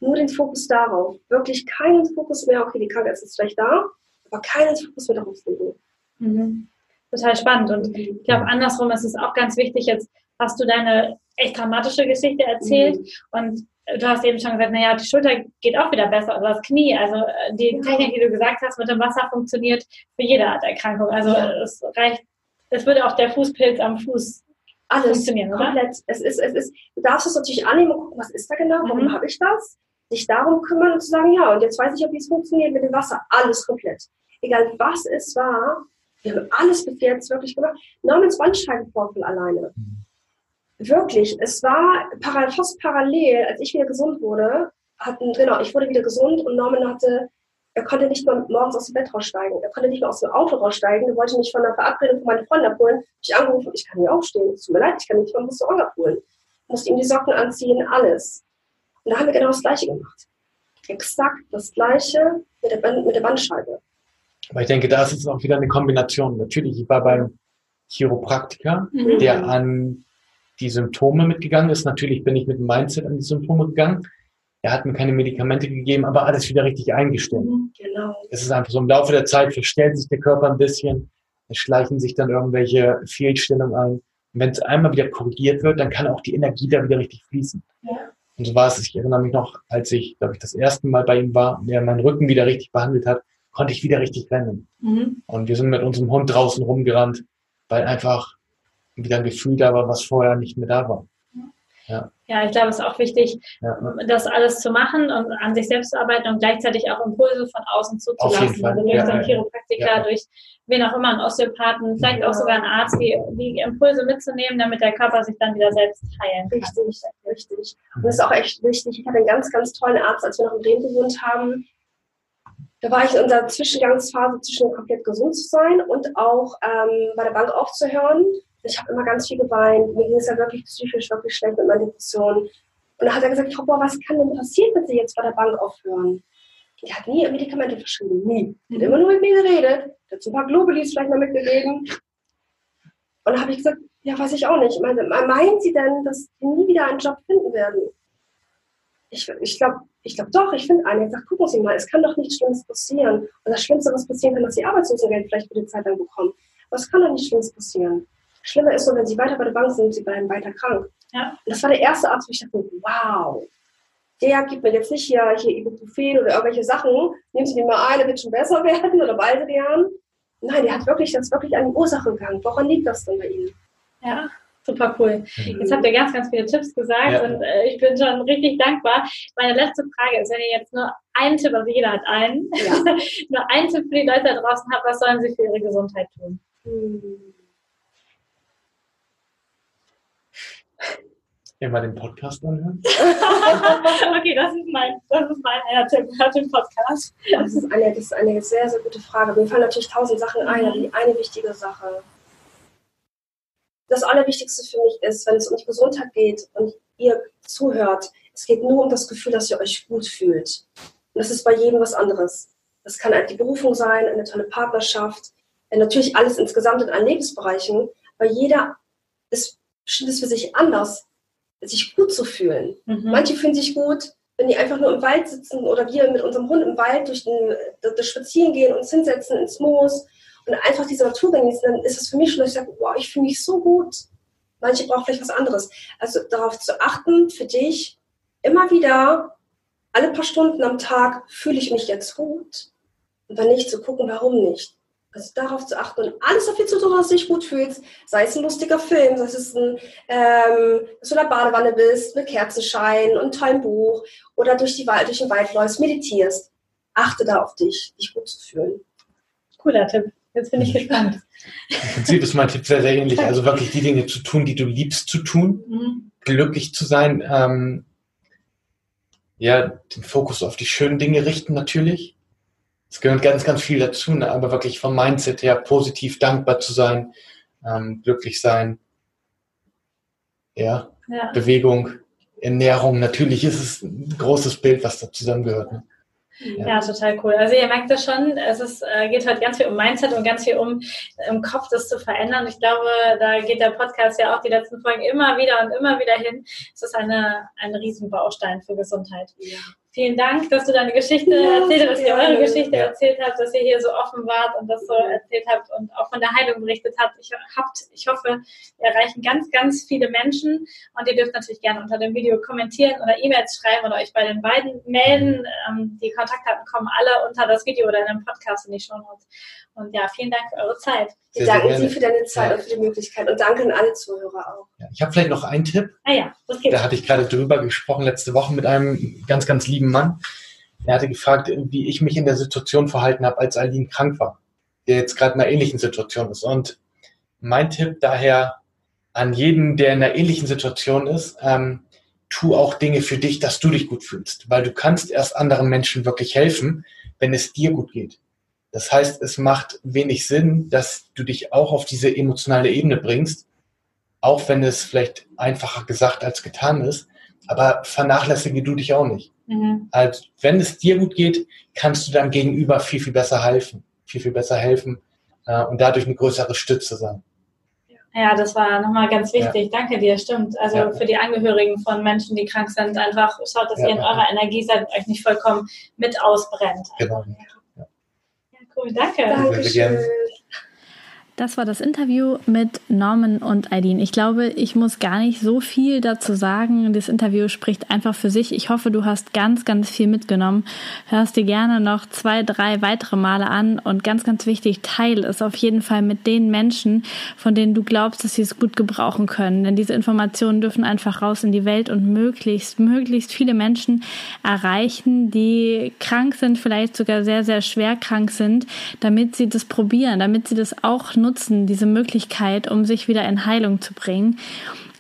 nur den Fokus darauf. Wirklich keinen Fokus mehr, okay, die Krankheit ist vielleicht da, aber keinen Fokus mehr darauf legen. Mhm. Total spannend. Und ich glaube, andersrum ist es auch ganz wichtig, jetzt hast du deine echt dramatische Geschichte erzählt mhm. und du hast eben schon gesagt, naja, die Schulter geht auch wieder besser oder das Knie. Also äh, die Technik, die du gesagt hast, mit dem Wasser funktioniert für jede Art Erkrankung. Also ja. es reicht, es würde auch der Fußpilz am Fuß alles funktionieren, komplett. Oder? Es ist, es ist, du darfst es natürlich annehmen und gucken, was ist da genau, warum mhm. habe ich das? Dich darum kümmern und zu sagen, ja, und jetzt weiß ich, wie es funktioniert mit dem Wasser. Alles komplett. Egal was es war, wir haben alles bis jetzt wirklich gemacht. Normans Bandscheibenvorfall alleine. Mhm wirklich, es war fast parallel, als ich wieder gesund wurde, hatten, genau, ich wurde wieder gesund und Norman hatte, er konnte nicht mal morgens aus dem Bett raussteigen. Er konnte nicht mal aus dem Auto raussteigen. Er wollte mich von der Verabredung von meiner Freundin abholen. Ich angerufen, ich kann nicht aufstehen. Es tut mir leid, ich kann nicht mal musste auch abholen. Ich musste ihm die Socken anziehen, alles. Und da haben wir genau das Gleiche gemacht. Exakt das Gleiche mit der, Band, mit der Bandscheibe. Aber ich denke, da ist es auch wieder eine Kombination. Natürlich, ich war beim Chiropraktiker, mhm. der an die Symptome mitgegangen ist. Natürlich bin ich mit dem Mindset an die Symptome gegangen. Er hat mir keine Medikamente gegeben, aber alles wieder richtig eingestellt. Mhm, genau. Es ist einfach so im Laufe der Zeit verstellt sich der Körper ein bisschen, es schleichen sich dann irgendwelche Fehlstellungen ein. Und wenn es einmal wieder korrigiert wird, dann kann auch die Energie da wieder richtig fließen. Ja. Und so war es, ich erinnere mich noch, als ich, glaube ich, das erste Mal bei ihm war und er meinen Rücken wieder richtig behandelt hat, konnte ich wieder richtig rennen. Mhm. Und wir sind mit unserem Hund draußen rumgerannt, weil einfach wieder ein Gefühl da war, was vorher nicht mehr da war. Ja. ja, ich glaube, es ist auch wichtig, ja. das alles zu machen und an sich selbst zu arbeiten und gleichzeitig auch Impulse von außen zuzulassen. Also durch ja, so einen Chiropraktiker, durch wen auch immer, einen Osteopathen, vielleicht auch sogar einen Arzt, die, die Impulse mitzunehmen, damit der Körper sich dann wieder selbst heilen kann. Richtig, richtig. Und das ist auch echt wichtig. Ich hatte einen ganz, ganz tollen Arzt, als wir noch in Bremen gewohnt haben. Da war ich in unserer Zwischengangsphase zwischen komplett gesund zu sein und auch ähm, bei der Bank aufzuhören ich habe immer ganz viel geweint. Mir ging es ja wirklich psychisch wirklich schlecht mit meiner Depression. Und da hat er gesagt, Frau Boah, was kann denn passieren, wenn Sie jetzt bei der Bank aufhören? Die hat nie Medikamente verschrieben, nie. Die hat immer nur mit mir geredet, hat so ein paar Globulis vielleicht mal mitgegeben. Und da habe ich gesagt, ja, weiß ich auch nicht. Meine, meinen Sie denn, dass Sie nie wieder einen Job finden werden? Ich, ich glaube ich glaub doch, ich finde einen. Ich sage, gucken Sie mal, es kann doch nichts Schlimmes passieren. Und das Schlimmste, was passieren kann, dass Sie Arbeitslosengeld vielleicht für die Zeit lang bekommen. Es kann doch nichts Schlimmes passieren. Schlimmer ist nur, wenn sie weiter bei der Bank sind, sie bleiben weiter krank. Ja. Und das war der erste Arzt, wo ich dachte, wow, der gibt mir jetzt nicht hier, hier Ibuprofen oder irgendwelche Sachen, nehmen Sie mir mal ein, wird schon besser werden oder Baldrian. Nein, der hat wirklich, das wirklich an die Ursache gegangen. Woran liegt das denn bei Ihnen? Ja, super cool. Jetzt habt ihr ganz, ganz viele Tipps gesagt ja. und äh, ich bin schon richtig dankbar. Meine letzte Frage ist, wenn ihr jetzt nur einen Tipp, also jeder hat einen, ja. nur einen Tipp für die Leute da draußen habt, was sollen sie für ihre Gesundheit tun? Hm. Immer den Podcast anhören. okay, das ist mein, das ist mein hört den Podcast. Das ist, eine, das ist eine sehr, sehr gute Frage. Mir fallen natürlich tausend Sachen ein, aber die eine wichtige Sache. Das Allerwichtigste für mich ist, wenn es um die Gesundheit geht und ihr zuhört, es geht nur um das Gefühl, dass ihr euch gut fühlt. Und das ist bei jedem was anderes. Das kann die Berufung sein, eine tolle Partnerschaft, natürlich alles insgesamt in allen Lebensbereichen, weil jeder ist bestimmt es für sich anders sich gut zu fühlen. Mhm. Manche fühlen sich gut, wenn die einfach nur im Wald sitzen oder wir mit unserem Hund im Wald durch den, das Spazieren gehen, uns hinsetzen ins Moos und einfach diese Natur genießen, dann ist es für mich schon, dass ich sage, wow, ich fühle mich so gut. Manche brauchen vielleicht was anderes. Also darauf zu achten, für dich, immer wieder, alle paar Stunden am Tag, fühle ich mich jetzt gut? Und wenn nicht, zu gucken, warum nicht. Also darauf zu achten und alles dafür zu tun, dass du dich gut fühlst. Sei es ein lustiger Film, sei es ein, ähm, dass du in der Badewanne bist, mit Kerzenschein und einem tollen Buch oder durch, die, durch den Wald läufst, meditierst. Achte da auf dich, dich gut zu fühlen. Cooler Tipp. Jetzt bin ich gespannt. Im Prinzip ist mein Tipp sehr, sehr ähnlich. Also wirklich die Dinge zu tun, die du liebst zu tun. Mhm. Glücklich zu sein. Ähm, ja, den Fokus auf die schönen Dinge richten natürlich es gehört ganz, ganz viel dazu, ne? aber wirklich vom Mindset her positiv dankbar zu sein, ähm, glücklich sein, ja, ja, Bewegung, Ernährung, natürlich ist es ein großes Bild, was da zusammengehört. Ne? Ja. ja. total cool. Also ihr merkt das schon, es ist, äh, geht halt ganz viel um Mindset und ganz viel um im Kopf das zu verändern. Ich glaube, da geht der Podcast ja auch die letzten Folgen immer wieder und immer wieder hin. Es ist eine, ein Riesenbaustein für Gesundheit. Ja. Vielen Dank, dass du deine Geschichte ja, erzählt hast, dass ihr eure Geschichte ja. erzählt habt, dass ihr hier so offen wart und das so erzählt habt und auch von der Heilung berichtet habt. Ich, habt, ich hoffe, wir erreichen ganz, ganz viele Menschen und ihr dürft natürlich gerne unter dem Video kommentieren oder E-Mails schreiben oder euch bei den beiden melden. Ähm, die Kontaktdaten kommen alle unter das Video oder in dem Podcast in die Show Notes. Und ja, vielen Dank für eure Zeit. Wir danken dir für deine Zeit ja. und für die Möglichkeit und danke an alle Zuhörer auch. Ja, ich habe vielleicht noch einen Tipp. Ah ja, das geht. Da hatte ich gerade drüber gesprochen letzte Woche mit einem ganz, ganz lieben Mann. Er hatte gefragt, wie ich mich in der Situation verhalten habe, als Aline krank war, der jetzt gerade in einer ähnlichen Situation ist. Und mein Tipp daher an jeden, der in einer ähnlichen Situation ist, ähm, tu auch Dinge für dich, dass du dich gut fühlst, weil du kannst erst anderen Menschen wirklich helfen, wenn es dir gut geht. Das heißt, es macht wenig Sinn, dass du dich auch auf diese emotionale Ebene bringst, auch wenn es vielleicht einfacher gesagt als getan ist, aber vernachlässige du dich auch nicht. Mhm. Also, wenn es dir gut geht, kannst du deinem Gegenüber viel, viel besser helfen, viel, viel besser helfen äh, und dadurch eine größere Stütze sein. Ja, das war nochmal ganz wichtig. Ja. Danke dir, stimmt. Also ja. für die Angehörigen von Menschen, die krank sind, einfach schaut, dass ja. ihr in eurer Energie seid und euch nicht vollkommen mit ausbrennt. Genau cool, danke. Dankeschön. Das war das Interview mit Norman und Aileen. Ich glaube, ich muss gar nicht so viel dazu sagen. Das Interview spricht einfach für sich. Ich hoffe, du hast ganz, ganz viel mitgenommen. Hörst dir gerne noch zwei, drei weitere Male an und ganz, ganz wichtig, teile es auf jeden Fall mit den Menschen, von denen du glaubst, dass sie es gut gebrauchen können. Denn diese Informationen dürfen einfach raus in die Welt und möglichst, möglichst viele Menschen erreichen, die krank sind, vielleicht sogar sehr, sehr schwer krank sind, damit sie das probieren, damit sie das auch nutzen, diese Möglichkeit, um sich wieder in Heilung zu bringen.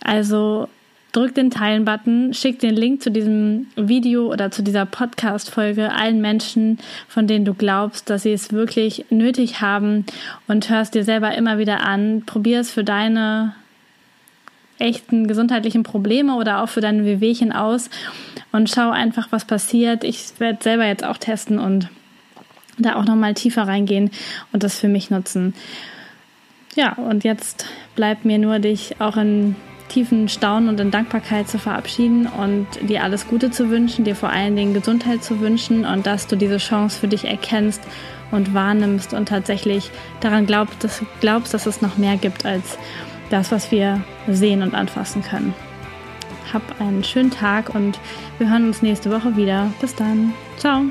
Also drück den Teilen-Button, schick den Link zu diesem Video oder zu dieser Podcast-Folge allen Menschen, von denen du glaubst, dass sie es wirklich nötig haben und hörst dir selber immer wieder an. Probier es für deine echten gesundheitlichen Probleme oder auch für deine Wehwehchen aus und schau einfach, was passiert. Ich werde selber jetzt auch testen und da auch nochmal tiefer reingehen und das für mich nutzen. Ja, und jetzt bleibt mir nur, dich auch in tiefen Staunen und in Dankbarkeit zu verabschieden und dir alles Gute zu wünschen, dir vor allen Dingen Gesundheit zu wünschen und dass du diese Chance für dich erkennst und wahrnimmst und tatsächlich daran glaubst, dass, glaubst, dass es noch mehr gibt als das, was wir sehen und anfassen können. Hab einen schönen Tag und wir hören uns nächste Woche wieder. Bis dann. Ciao.